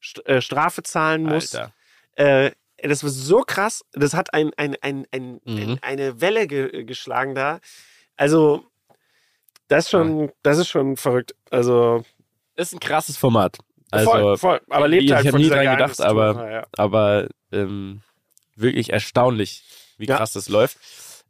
st äh, Strafe zahlen muss. Alter. Äh, das war so krass. Das hat ein, ein, ein, ein, Mhm. ein eine Welle ge geschlagen da. Also, das ist schon, das ist schon verrückt. Also, Ist ein krasses Format. Also, voll, voll. Aber lebt ich halt hab von nie dran gedacht, aber- Ja, ja. aber ähm, wirklich erstaunlich, wie Ja. krass das läuft.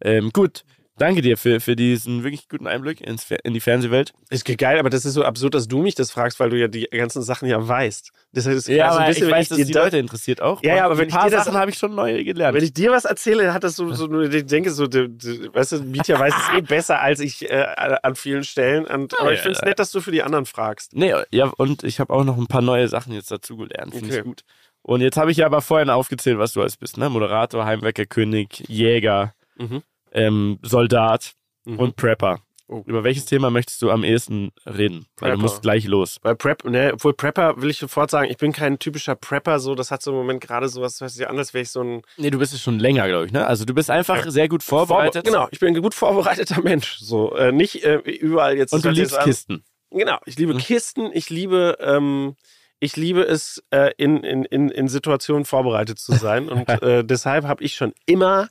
Ähm, gut, danke dir für, für diesen wirklich guten Einblick ins, in die Fernsehwelt. Ist geil, aber das ist so absurd, dass du mich das fragst, weil du ja die ganzen Sachen ja weißt. Das ist Ja, also ein bisschen, ich weiß, dass dir es die Leute interessiert auch. Ja, ja, aber wenn ein ich paar dir das- Sachen habe ich schon neu gelernt. Wenn ich dir was erzähle, hat das so, so ich denke so, du, du, weißt du, Mietja weiß es eh besser als ich äh, an vielen Stellen. Und, aber ich Ja, finde es ja. nett, dass du für die anderen fragst. Nee, ja, und ich habe auch noch ein paar neue Sachen jetzt dazugelernt. Finde Okay. ich gut. Und jetzt habe ich ja aber vorhin aufgezählt, was du alles bist, ne? Moderator, Heimweckerkönig, Jäger, Mhm. Ähm, Soldat Mhm. und Prepper. Oh. Über welches Thema möchtest du am ehesten reden? Weil du Prepper. musst gleich los. Bei Prep, ne, obwohl Prepper will ich sofort sagen, ich bin kein typischer Prepper, so, das hat so im Moment gerade sowas, was ja anders wäre ich so ein Nee, du bist es schon länger, glaube ich, ne? Also du bist einfach sehr gut vorbereitet. Vorbe- Genau, ich bin ein gut vorbereiteter Mensch. So, äh, nicht äh, überall jetzt. Und du liebst an- Kisten. Genau, ich liebe Mhm. Kisten, ich liebe, ähm, ich liebe es, äh, in, in, in, in Situationen vorbereitet zu sein. Und äh, deshalb habe ich schon immer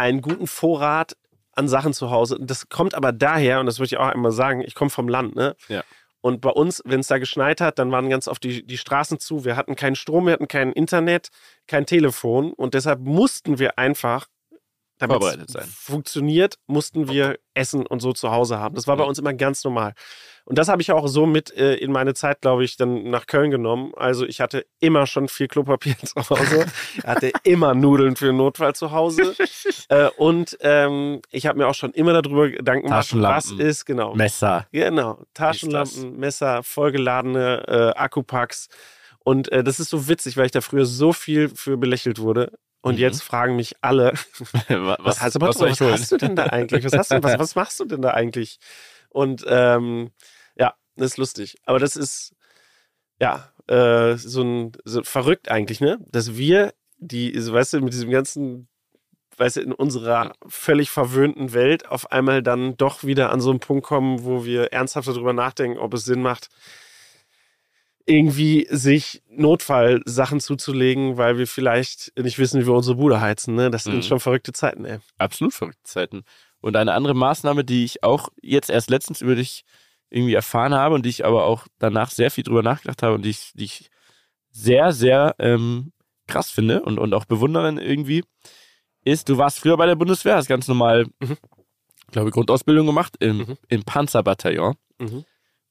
einen guten Vorrat an Sachen zu Hause. Das kommt aber daher, und das möchte ich auch einmal sagen, ich komme vom Land, ne? Ja. Und bei uns, wenn es da geschneit hat, dann waren ganz oft die, die Straßen zu. Wir hatten keinen Strom, wir hatten kein Internet, kein Telefon. Und deshalb mussten wir einfach, damit es sein. funktioniert, mussten wir Essen und so zu Hause haben. Das war bei uns immer ganz normal. Und das habe ich auch so mit äh, in meine Zeit, glaube ich, dann nach Köln genommen. Also ich hatte immer schon viel Klopapier zu Hause, hatte immer Nudeln für den Notfall zu Hause. äh, und ähm, ich habe mir auch schon immer darüber Gedanken gemacht, was ist genau. Messer. Genau, Taschenlampen, Messer, vollgeladene äh, Akkupacks. Und äh, das ist so witzig, weil ich da früher so viel für belächelt wurde. Und Mhm. jetzt fragen mich alle, was, was, hast, aber was was, hast du denn da eigentlich? Was, hast du, was, was machst du denn da eigentlich? Und ähm, das ist lustig. Aber das ist ja äh, so ein so verrückt eigentlich, ne? Dass wir die, so, weißt du, mit diesem ganzen, weißt du, in unserer völlig verwöhnten Welt auf einmal dann doch wieder an so einen Punkt kommen, wo wir ernsthaft darüber nachdenken, ob es Sinn macht, irgendwie sich Notfallsachen zuzulegen, weil wir vielleicht nicht wissen, wie wir unsere Bude heizen. Ne? Das sind Mhm. schon verrückte Zeiten, ey. Absolut verrückte Zeiten. Und eine andere Maßnahme, die ich auch jetzt erst letztens über dich irgendwie erfahren habe und die ich aber auch danach sehr viel drüber nachgedacht habe und die ich, die ich sehr, sehr ähm, krass finde und, und auch bewundere irgendwie, ist, du warst früher bei der Bundeswehr, hast ganz normal, Mhm. glaube ich, Grundausbildung gemacht im, Mhm. im Panzerbataillon. Mhm.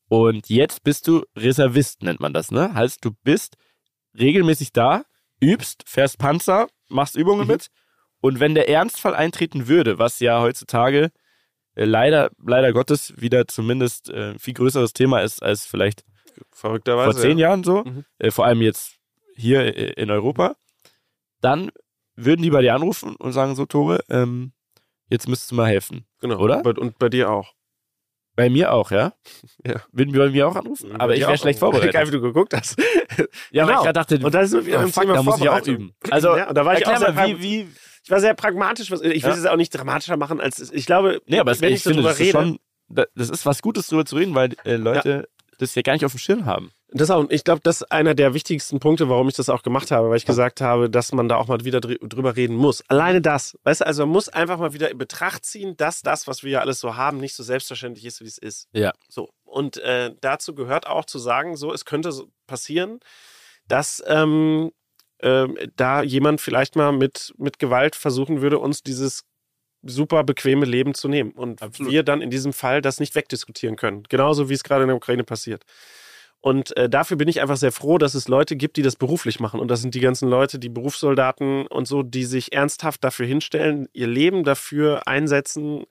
Und jetzt bist du Reservist, nennt man das, ne? Heißt, du bist regelmäßig da, übst, fährst Panzer, machst Übungen Mhm. mit. Und wenn der Ernstfall eintreten würde, was ja heutzutage leider, leider Gottes wieder zumindest äh, viel größeres Thema ist als vielleicht Verrückterweise. vor zehn ja. Jahren so, Mhm. äh, vor allem jetzt hier äh, in Europa, dann würden die bei dir anrufen und sagen so, Tore, ähm, jetzt müsstest du mal helfen. Genau. Oder? Und bei dir auch. Bei mir auch, ja? Ja. Würden die bei mir auch anrufen? Aber ich wäre schlecht vorbereitet. Geil, wie du geguckt hast. Ja, weil Genau. ich gerade dachte, Und da sind wir wieder oh, fuck, da muss ich auch üben. Also, ja, da war ich auch mal, wie, wie, Ich war sehr pragmatisch. was- Ich will Ja. es auch nicht dramatischer machen, als es- ich glaube, nee, aber es, wenn ich ich, finde, darüber das ist rede. schon, da- das ist was Gutes, darüber zu reden, weil äh, Leute das ja gar nicht auf dem Schirm haben. Das auch, ich glaube, das ist einer der wichtigsten Punkte, warum ich das auch gemacht habe, weil ich gesagt habe, dass man da auch mal wieder drü- drüber reden muss. Alleine das. Weißt du, also man muss einfach mal wieder in Betracht ziehen, dass das, was wir ja alles so haben, nicht so selbstverständlich ist, wie es ist. Ja. So. Und äh, dazu gehört auch zu sagen, so, es könnte passieren, dass ähm, ähm, da jemand vielleicht mal mit, mit Gewalt versuchen würde, uns dieses super bequeme Leben zu nehmen. Und Absolut. wir dann in diesem Fall das nicht wegdiskutieren können. Genauso wie es gerade in der Ukraine passiert. Und äh, dafür bin ich einfach sehr froh, dass es Leute gibt, die das beruflich machen. Und das sind die ganzen Leute, die Berufssoldaten und so, die sich ernsthaft dafür hinstellen, ihr Leben dafür einsetzen,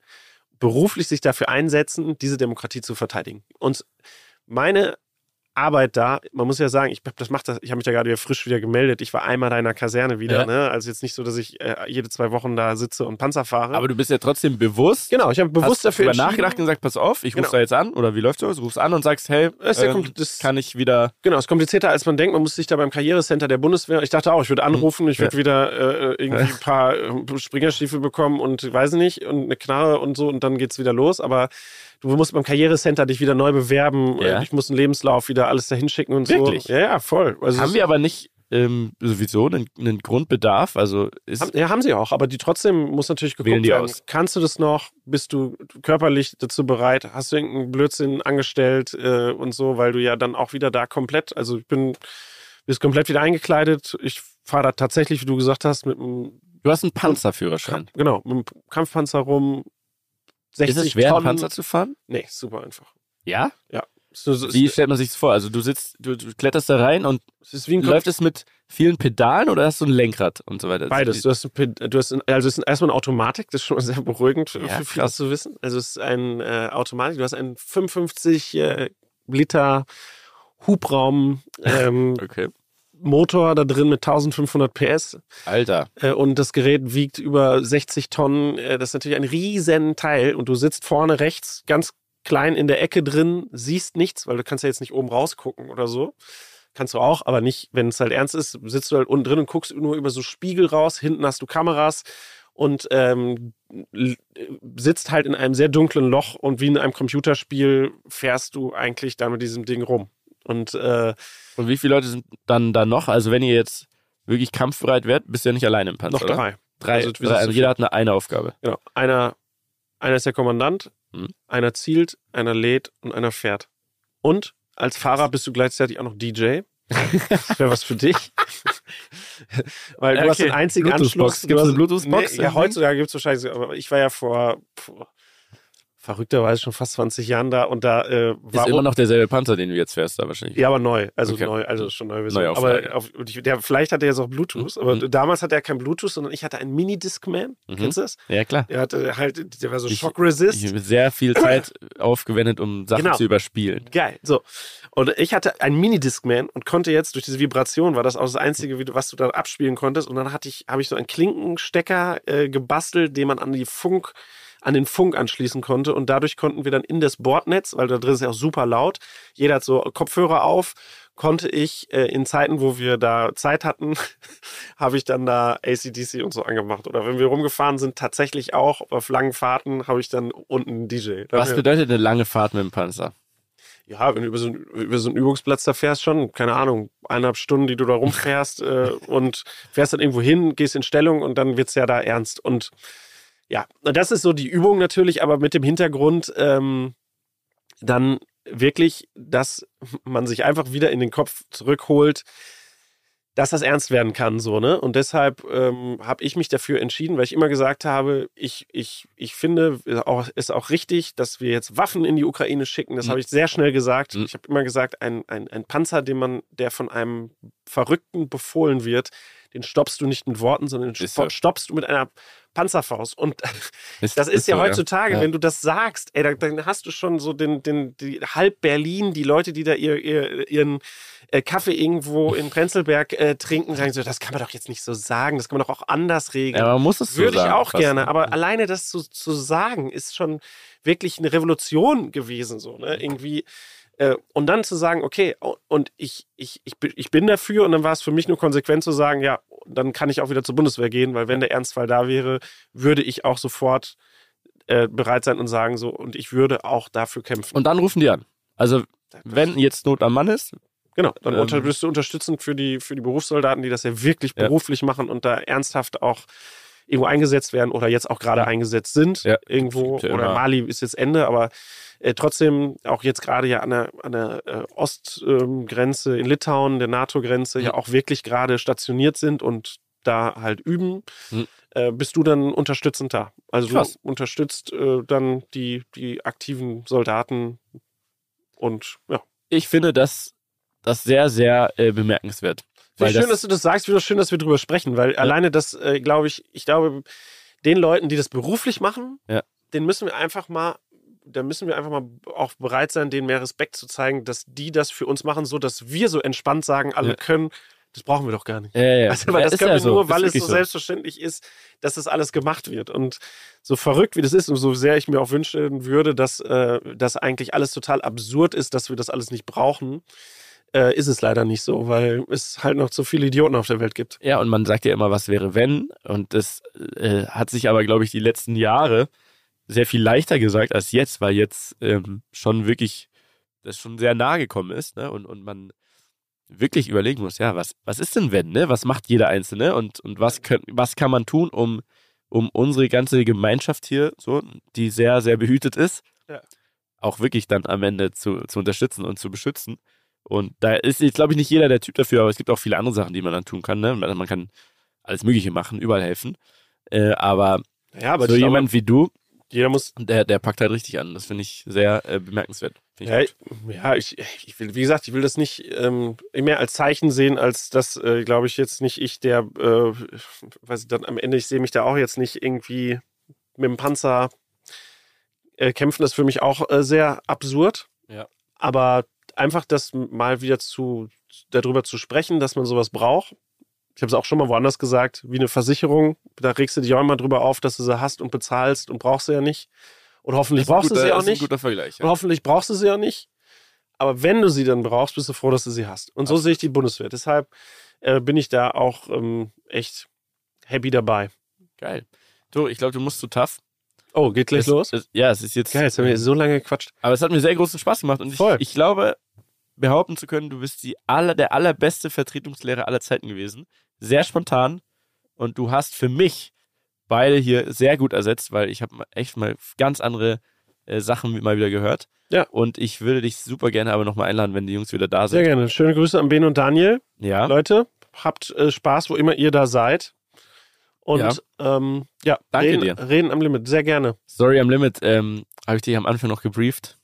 beruflich sich dafür einsetzen, diese Demokratie zu verteidigen. Und meine Arbeit da, man muss ja sagen, ich hab das macht das, ich habe mich da gerade wieder frisch wieder gemeldet. Ich war einmal da in der Kaserne wieder, Ja. ne? Also jetzt nicht so, dass ich äh, jede zwei Wochen da sitze und Panzer fahre. Aber du bist ja trotzdem bewusst. genau, ich habe bewusst hast dafür entschieden- nachgedacht und gesagt, pass auf, ich Genau. da jetzt an oder wie läuft das? Du rufst an und sagst, hey, Das ja ähm, kann ich wieder. Genau, es ist komplizierter, als man denkt. Man muss sich da beim Karrierecenter der Bundeswehr. Ich dachte auch, ich würde anrufen, ich würde wieder äh, irgendwie ein paar äh, Springerstiefel bekommen und weiß nicht, und eine Knarre und so und dann geht's wieder los. Aber du musst beim Karrierecenter dich wieder neu bewerben. Ja. Äh, Ich muss einen Lebenslauf wieder alles dahin schicken und Wirklich? so. Ja, ja, voll. Also Haben wir aber nicht ähm, sowieso einen, einen, Grundbedarf? Also ist haben, ja, haben sie auch, aber die trotzdem muss natürlich geguckt werden. Aus. Kannst du das noch? Bist du körperlich dazu bereit? Hast du irgendeinen Blödsinn angestellt äh, und so, weil du ja dann auch wieder da komplett, also ich bin, bist komplett wieder eingekleidet. Ich fahre da tatsächlich, wie du gesagt hast, mit einem. Du hast einen Panzerführerschein. Genau, mit einem Kampfpanzer rum. 60 ist es schwer, Tonnen. Panzer zu fahren? Nee, super einfach. Ja? Ja. So, so, wie stellt man sich das vor? Also du sitzt, du, du kletterst da rein und es läuft es mit vielen Pedalen oder hast du ein Lenkrad und so weiter? Beides. Du hast, ein, du hast ein, also es ist erstmal eine Automatik, das ist schon mal sehr beruhigend für, ja, für viele zu wissen. Also es ist ein äh, Automatik, du hast einen 55 äh, Liter Hubraum ähm, okay. Motor da drin mit 1500 PS. Alter. Äh, und das Gerät wiegt über 60 Tonnen. Äh, das ist natürlich ein riesen Teil und du sitzt vorne rechts ganz klein in der Ecke drin, siehst nichts, weil du kannst ja jetzt nicht oben rausgucken oder so. Kannst du auch, aber nicht, wenn es halt ernst ist, sitzt du halt unten drin und guckst nur über so Spiegel raus. Hinten hast du Kameras und ähm, sitzt halt in einem sehr dunklen Loch und wie in einem Computerspiel fährst du eigentlich da mit diesem Ding rum. Und, äh, und wie viele Leute sind dann da noch? Also wenn ihr jetzt wirklich kampfbereit werdet, bist du ja nicht alleine im Panzer, Noch drei. Oder? Drei, also, drei also jeder hat eine, eine Aufgabe. Genau. Einer, einer ist der Kommandant, hm. einer zielt, einer lädt und einer fährt. Und als Fahrer bist du gleichzeitig auch noch DJ. Das wäre was für dich. Weil du okay. hast den einzigen Anschluss. Gibt es eine Bluetooth-Box? Nee, ja, heutzutage gibt es wahrscheinlich, aber ich war ja vor, verrückterweise schon fast 20 Jahren da und da äh, war. Ist immer noch derselbe Panzer, den du jetzt fährst, da wahrscheinlich. Ja, aber neu. Also okay. neu, also schon neu. neu aber auf, der, vielleicht hat er jetzt auch Bluetooth, mhm. aber mhm. damals hatte er kein Bluetooth, sondern ich hatte einen Mini-Discman. Mhm. Kennst du das? Ja, klar. Der hatte halt, der war so Shock-Resist. Ich habe sehr viel Zeit aufgewendet, um Sachen genau. zu überspielen. Geil. So. Und ich hatte einen Mini-Discman und konnte jetzt durch diese Vibration, war das auch das Einzige, was du da abspielen konntest. Und dann hatte ich, habe ich so einen Klinkenstecker äh, gebastelt, den man an die Funk an den Funk anschließen konnte. Und dadurch konnten wir dann in das Bordnetz, weil da drin ist ja auch super laut, jeder hat so Kopfhörer auf, konnte ich äh, in Zeiten, wo wir da Zeit hatten, habe ich dann da ACDC und so angemacht. Oder wenn wir rumgefahren sind, tatsächlich auch auf langen Fahrten, habe ich dann unten einen DJ. Dann Was bedeutet eine lange Fahrt mit dem Panzer? Ja, wenn du über so, über so einen Übungsplatz da fährst, schon, keine Ahnung, eineinhalb Stunden, die du da rumfährst äh, und fährst dann irgendwo hin, gehst in Stellung und dann wird es ja da ernst. Und ja, das ist so die Übung natürlich, aber mit dem Hintergrund ähm, dann wirklich, dass man sich einfach wieder in den Kopf zurückholt, dass das ernst werden kann, so, ne? Und deshalb ähm, habe ich mich dafür entschieden, weil ich immer gesagt habe, ich, ich, ich finde, es auch, ist auch richtig, dass wir jetzt Waffen in die Ukraine schicken. Das mhm. habe ich sehr schnell gesagt. Mhm. Ich habe immer gesagt, ein, ein, ein Panzer, den man, der von einem Verrückten befohlen wird, den stoppst du nicht mit Worten, sondern den stoppst du mit einer Panzerfaust. Und ist, das ist, ist ja so, heutzutage, ja. wenn du das sagst, ey, dann hast du schon so den, den, die halb Berlin, die Leute, die da ihr, ihr, ihren äh, Kaffee irgendwo in Prenzlberg äh, trinken, sagen so, das kann man doch jetzt nicht so sagen, das kann man doch auch anders regeln. Ja, man muss es so Würde sagen, ich auch gerne, aber alleine das zu, zu sagen, ist schon wirklich eine Revolution gewesen, so, ne? Irgendwie und dann zu sagen, okay, und ich, ich, ich, ich bin dafür, und dann war es für mich nur konsequent zu sagen, ja, dann kann ich auch wieder zur Bundeswehr gehen, weil wenn der Ernstfall da wäre, würde ich auch sofort äh, bereit sein und sagen so, und ich würde auch dafür kämpfen. Und dann rufen die an. Also, wenn jetzt Not am Mann ist. Genau, dann ähm, bist du unterstützend für die, für die Berufssoldaten, die das ja wirklich ja. beruflich machen und da ernsthaft auch irgendwo eingesetzt werden oder jetzt auch gerade eingesetzt sind. Ja. Irgendwo. Oder Mali ist jetzt Ende, aber äh, trotzdem auch jetzt gerade ja an der, an der äh, Ostgrenze ähm, in Litauen, der NATO-Grenze, mhm. ja auch wirklich gerade stationiert sind und da halt üben. Mhm. Äh, bist du dann unterstützend da? Also Krass. du unterstützt äh, dann die, die aktiven Soldaten und ja. Ich finde das, das sehr, sehr äh, bemerkenswert. Wie schön, das, dass du das sagst, wieder schön, dass wir drüber sprechen, weil ja. alleine das, äh, glaube ich, ich glaube, den Leuten, die das beruflich machen, ja. den müssen wir einfach mal da müssen wir einfach mal auch bereit sein, denen mehr Respekt zu zeigen, dass die das für uns machen, so dass wir so entspannt sagen, alle ja. können. Das brauchen wir doch gar nicht. Ja, ja. Also, weil ja, das können wir so. nur, weil es so, so, selbstverständlich ist, dass das alles gemacht wird. Und so verrückt wie das ist und so sehr ich mir auch wünschen würde, dass äh, das eigentlich alles total absurd ist, dass wir das alles nicht brauchen, äh, ist es leider nicht so, weil es halt noch zu viele Idioten auf der Welt gibt. Ja, und man sagt ja immer, was wäre wenn. Und das äh, hat sich aber, glaube ich, die letzten Jahre sehr viel leichter gesagt als jetzt, weil jetzt ähm, schon wirklich das schon sehr nahe gekommen ist, ne? Und, und man wirklich überlegen muss, ja, was, was ist denn wenn, ne? Was macht jeder Einzelne und, und was, können, was kann man tun, um, um unsere ganze Gemeinschaft hier, so, die sehr, sehr behütet ist, Ja. auch wirklich dann am Ende zu, zu unterstützen und zu beschützen. Und da ist jetzt, glaube ich, nicht jeder der Typ dafür, aber es gibt auch viele andere Sachen, die man dann tun kann. Ne? Man kann alles Mögliche machen, überall helfen. Äh, aber, Ja, aber so ich glaube, jemand wie du, jeder muss der, der packt halt richtig an. Das finde ich sehr äh, bemerkenswert. Ich Ja, ich, ja ich, ich will, wie gesagt, ich will das nicht ähm, mehr als Zeichen sehen, als dass, äh, glaube ich, jetzt nicht ich, der, äh, weiß ich, dann am Ende, ich sehe mich da auch jetzt nicht irgendwie mit dem Panzer äh, kämpfen, das ist für mich auch äh, sehr absurd. Ja. Aber einfach das mal wieder zu, darüber zu sprechen, dass man sowas braucht. Ich habe es auch schon mal woanders gesagt, wie eine Versicherung. Da regst du dich auch immer drüber auf, dass du sie hast und bezahlst und brauchst sie ja nicht. Und hoffentlich brauchst du guter- sie auch nicht. ein guter Vergleich. Und Ja. hoffentlich brauchst du sie auch nicht. Aber wenn du sie dann brauchst, bist du froh, dass du sie hast. Und so Absolut. sehe ich die Bundeswehr. Deshalb äh, bin ich da auch ähm, echt happy dabei. Geil. Du, ich glaube, du musst zu tough. Oh, geht gleich Es- los? Es, ja, es ist jetzt. Geil, jetzt haben wir so lange gequatscht. Aber es hat mir sehr großen Spaß gemacht und ich, ich glaube, behaupten zu können, du bist die aller, der allerbeste Vertretungslehrer aller Zeiten gewesen. Sehr spontan und du hast für mich beide hier sehr gut ersetzt, weil ich habe echt mal ganz andere äh, Sachen mal wieder gehört. Ja. Und ich würde dich super gerne aber nochmal einladen, wenn die Jungs wieder da Sehr sind. gerne. Schöne Grüße an Ben und Daniel. Ja. Leute, habt äh, Spaß, wo immer ihr da seid. Und Ja. ja, ähm, ja Danke reden, dir. reden am Limit. Sehr gerne. Story am Limit, ähm, habe ich dich am Anfang noch gebrieft.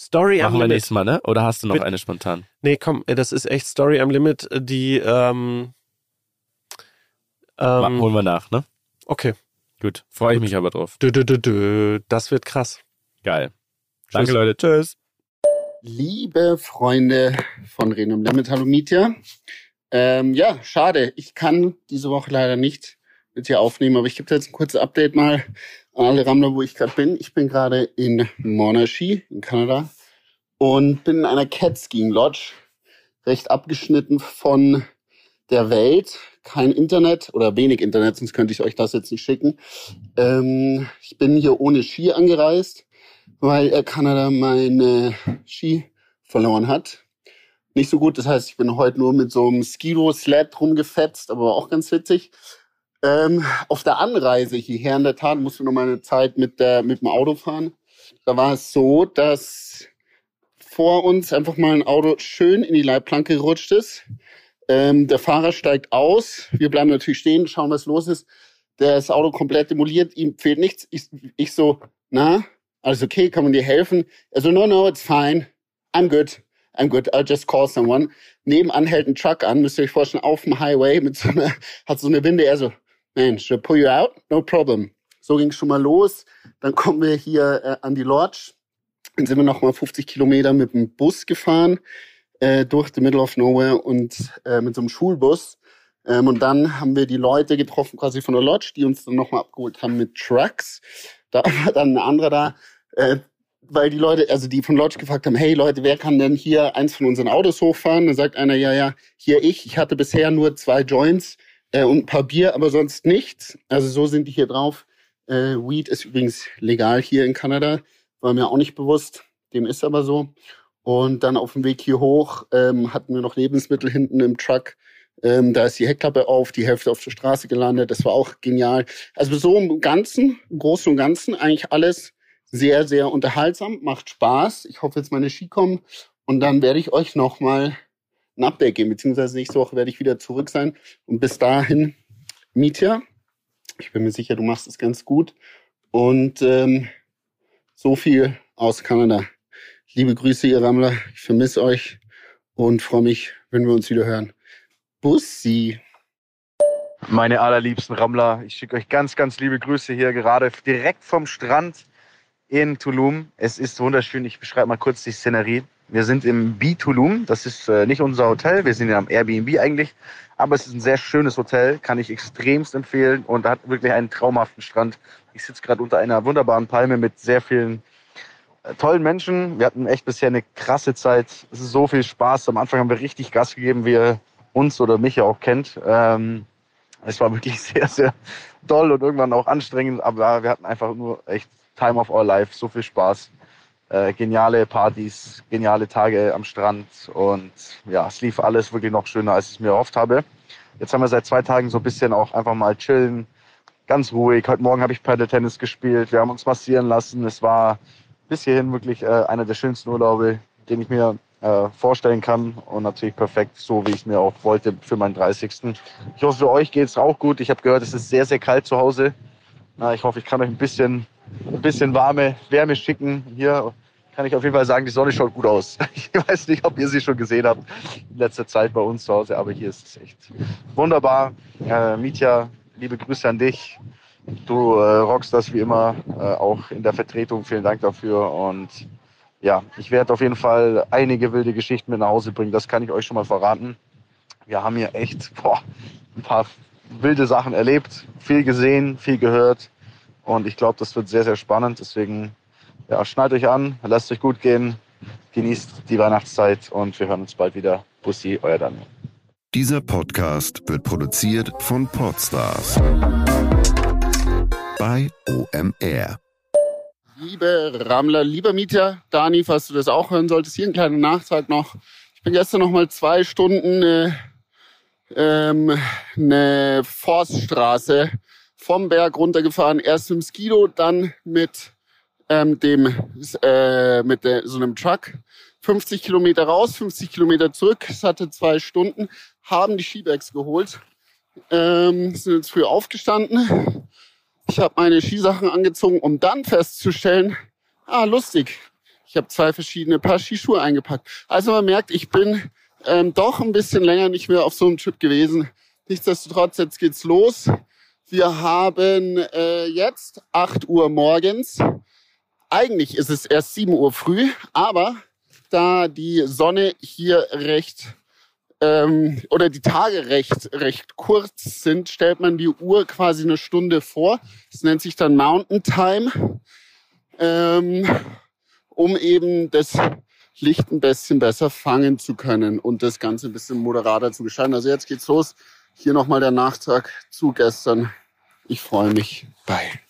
Story am Machen wir Limit. nächstes Mal, ne? Oder hast du noch Bitte. eine spontan? Nee, komm, äh, das ist echt Story am Limit, die ähm, ähm, Holen wir nach, ne? okay. Gut. Freue ich mich aber drauf. Dö, dö, dö, dö. Das wird krass. Geil. Tschüss. Danke, Leute. Tschüss. Liebe Freunde von Renum Limit, hallo Mietja. Ähm, ja, schade, ich kann diese Woche leider nicht mit dir aufnehmen, aber ich gebe dir jetzt ein kurzes Update mal alle Rammler, wo ich gerade bin. Ich bin gerade in Monashi in Kanada und bin in einer Catskiing Lodge, recht abgeschnitten von der Welt. Kein Internet oder wenig Internet, sonst könnte ich euch das jetzt nicht schicken. Ähm, ich bin hier ohne Ski angereist weil Kanada meine Ski verloren hat. Nicht so gut, das heißt, ich bin heute nur mit so einem Skido-Sled rumgefetzt, aber war auch ganz witzig. Ähm, auf der Anreise hierher in der Tat musste noch mal eine Zeit mit, der, mit dem Auto fahren. Da war es so, dass vor uns einfach mal ein Auto schön in die Leitplanke gerutscht ist. Ähm, der Fahrer steigt aus. Wir bleiben natürlich stehen, schauen, was los ist. Das Auto komplett demoliert, ihm fehlt nichts. Ich, ich so, na, alles okay, kann man dir helfen? Er so, no, no, it's fine. I'm good. I'm good. I'll just call someone. Nebenan hält ein Truck an, müsst ihr euch vorstellen, auf dem Highway mit so einer, hat so eine Winde. Er so, I pull you out? No problem. So ging schon mal los. Dann kommen wir hier äh, an die Lodge. Dann sind wir noch mal 50 Kilometer mit dem Bus gefahren äh, durch the middle of nowhere und äh, mit so einem Schulbus. Ähm, und dann haben wir die Leute getroffen quasi von der Lodge, die uns dann noch mal abgeholt haben mit Trucks. Da war dann ein anderer da, äh, weil die Leute, also die von Lodge gefragt haben, hey Leute, wer kann denn hier eins von unseren Autos hochfahren? Dann sagt einer, ja, ja, hier ich. Ich hatte bisher nur zwei Joints äh, und ein paar Bier, aber sonst nichts. Also so sind die hier drauf. Äh, Weed ist übrigens legal hier in Kanada, war mir auch nicht bewusst. Dem ist aber so. Und dann auf dem Weg hier hoch ähm, hatten wir noch Lebensmittel hinten im Truck. Ähm, da ist die Heckklappe auf, die Hälfte auf der Straße gelandet. Das war auch genial. Also so im Ganzen, im Großen und Ganzen, eigentlich alles sehr, sehr unterhaltsam, macht Spaß. Ich hoffe jetzt meine Ski kommen und dann werde ich euch nochmal ein Update geben, beziehungsweise nächste Woche werde ich wieder zurück sein. Und bis dahin, Mietja, ich bin mir sicher, du machst es ganz gut. Und ähm, so viel aus Kanada. Liebe Grüße, ihr Rammler. Ich vermisse euch und freue mich, wenn wir uns wieder hören. Bussi. Meine allerliebsten Rammler, ich schicke euch ganz, ganz liebe Grüße hier gerade direkt vom Strand in Tulum. Es ist wunderschön. Ich beschreibe mal kurz die Szenerie. Wir sind im B Tulum. Das ist äh, nicht unser Hotel. Wir sind ja am Airbnb eigentlich. Aber es ist ein sehr schönes Hotel. Kann ich extremst empfehlen und hat wirklich einen traumhaften Strand. Ich sitze gerade unter einer wunderbaren Palme mit sehr vielen äh, tollen Menschen. Wir hatten echt bisher eine krasse Zeit. Es ist so viel Spaß. Am Anfang haben wir richtig Gas gegeben, wie ihr uns oder mich ja auch kennt. Ähm, es war wirklich sehr, sehr doll und irgendwann auch anstrengend, aber wir hatten einfach nur echt Time of our life, so viel Spaß. Äh, geniale Partys, geniale Tage am Strand und ja, es lief alles wirklich noch schöner, als ich es mir erhofft habe. Jetzt haben wir seit zwei Tagen so ein bisschen auch einfach mal chillen, ganz ruhig. Heute Morgen habe ich Paddle-Tennis gespielt, wir haben uns massieren lassen. Es war bis hierhin wirklich äh, einer der schönsten Urlaube, den ich mir äh, vorstellen kann und natürlich perfekt, so wie ich es mir auch wollte für meinen 30. Ich hoffe, für euch geht es auch gut. Ich habe gehört, es ist sehr, sehr kalt zu Hause. Na, ich hoffe, ich kann euch ein bisschen, ein bisschen warme Wärme schicken. Hier kann ich auf jeden Fall sagen, die Sonne schaut gut aus. Ich weiß nicht, ob ihr sie schon gesehen habt in letzter Zeit bei uns zu Hause, aber hier ist es echt wunderbar. Äh, Mitya, liebe Grüße an dich. Du äh, rockst das wie immer, äh, auch in der Vertretung. Vielen Dank dafür. Und ja, ich werde auf jeden Fall einige wilde Geschichten mit nach Hause bringen. Das kann ich euch schon mal verraten. Wir haben hier echt boah, ein paar wilde Sachen erlebt, viel gesehen, viel gehört. Und ich glaube, das wird sehr, sehr spannend. Deswegen ja, schnallt euch an, lasst euch gut gehen, genießt die Weihnachtszeit und wir hören uns bald wieder. Bussi, euer Daniel. Dieser Podcast wird produziert von Podstars bei OMR. Liebe Rammler, lieber Mieter, Dani, falls du das auch hören solltest, hier ein kleiner Nachtrag noch. Ich bin gestern noch mal zwei Stunden äh, ähm, eine Forststraße vom Berg runtergefahren. Erst mit dem Skido, dann mit ähm, dem äh, mit der, so einem Truck. 50 Kilometer raus, 50 Kilometer zurück. Es hatte zwei Stunden. Haben die Skibags geholt. Ähm, sind jetzt früh aufgestanden. Ich habe meine Skisachen angezogen, um dann festzustellen, ah, lustig. Ich habe zwei verschiedene Paar Skischuhe eingepackt. Also man merkt, ich bin ähm, doch ein bisschen länger nicht mehr auf so einem Trip gewesen. Nichtsdestotrotz, jetzt geht's los. Wir haben äh, jetzt 8 Uhr morgens. Eigentlich ist es erst 7 Uhr früh, aber da die Sonne hier recht ähm, oder die Tage recht, recht kurz sind, stellt man die Uhr quasi eine Stunde vor. Das nennt sich dann Mountain Time, ähm, um eben das Licht ein bisschen besser fangen zu können und das Ganze ein bisschen moderater zu gestalten. Also jetzt geht's los. Hier nochmal der Nachtrag zu gestern. Ich freue mich. Bye.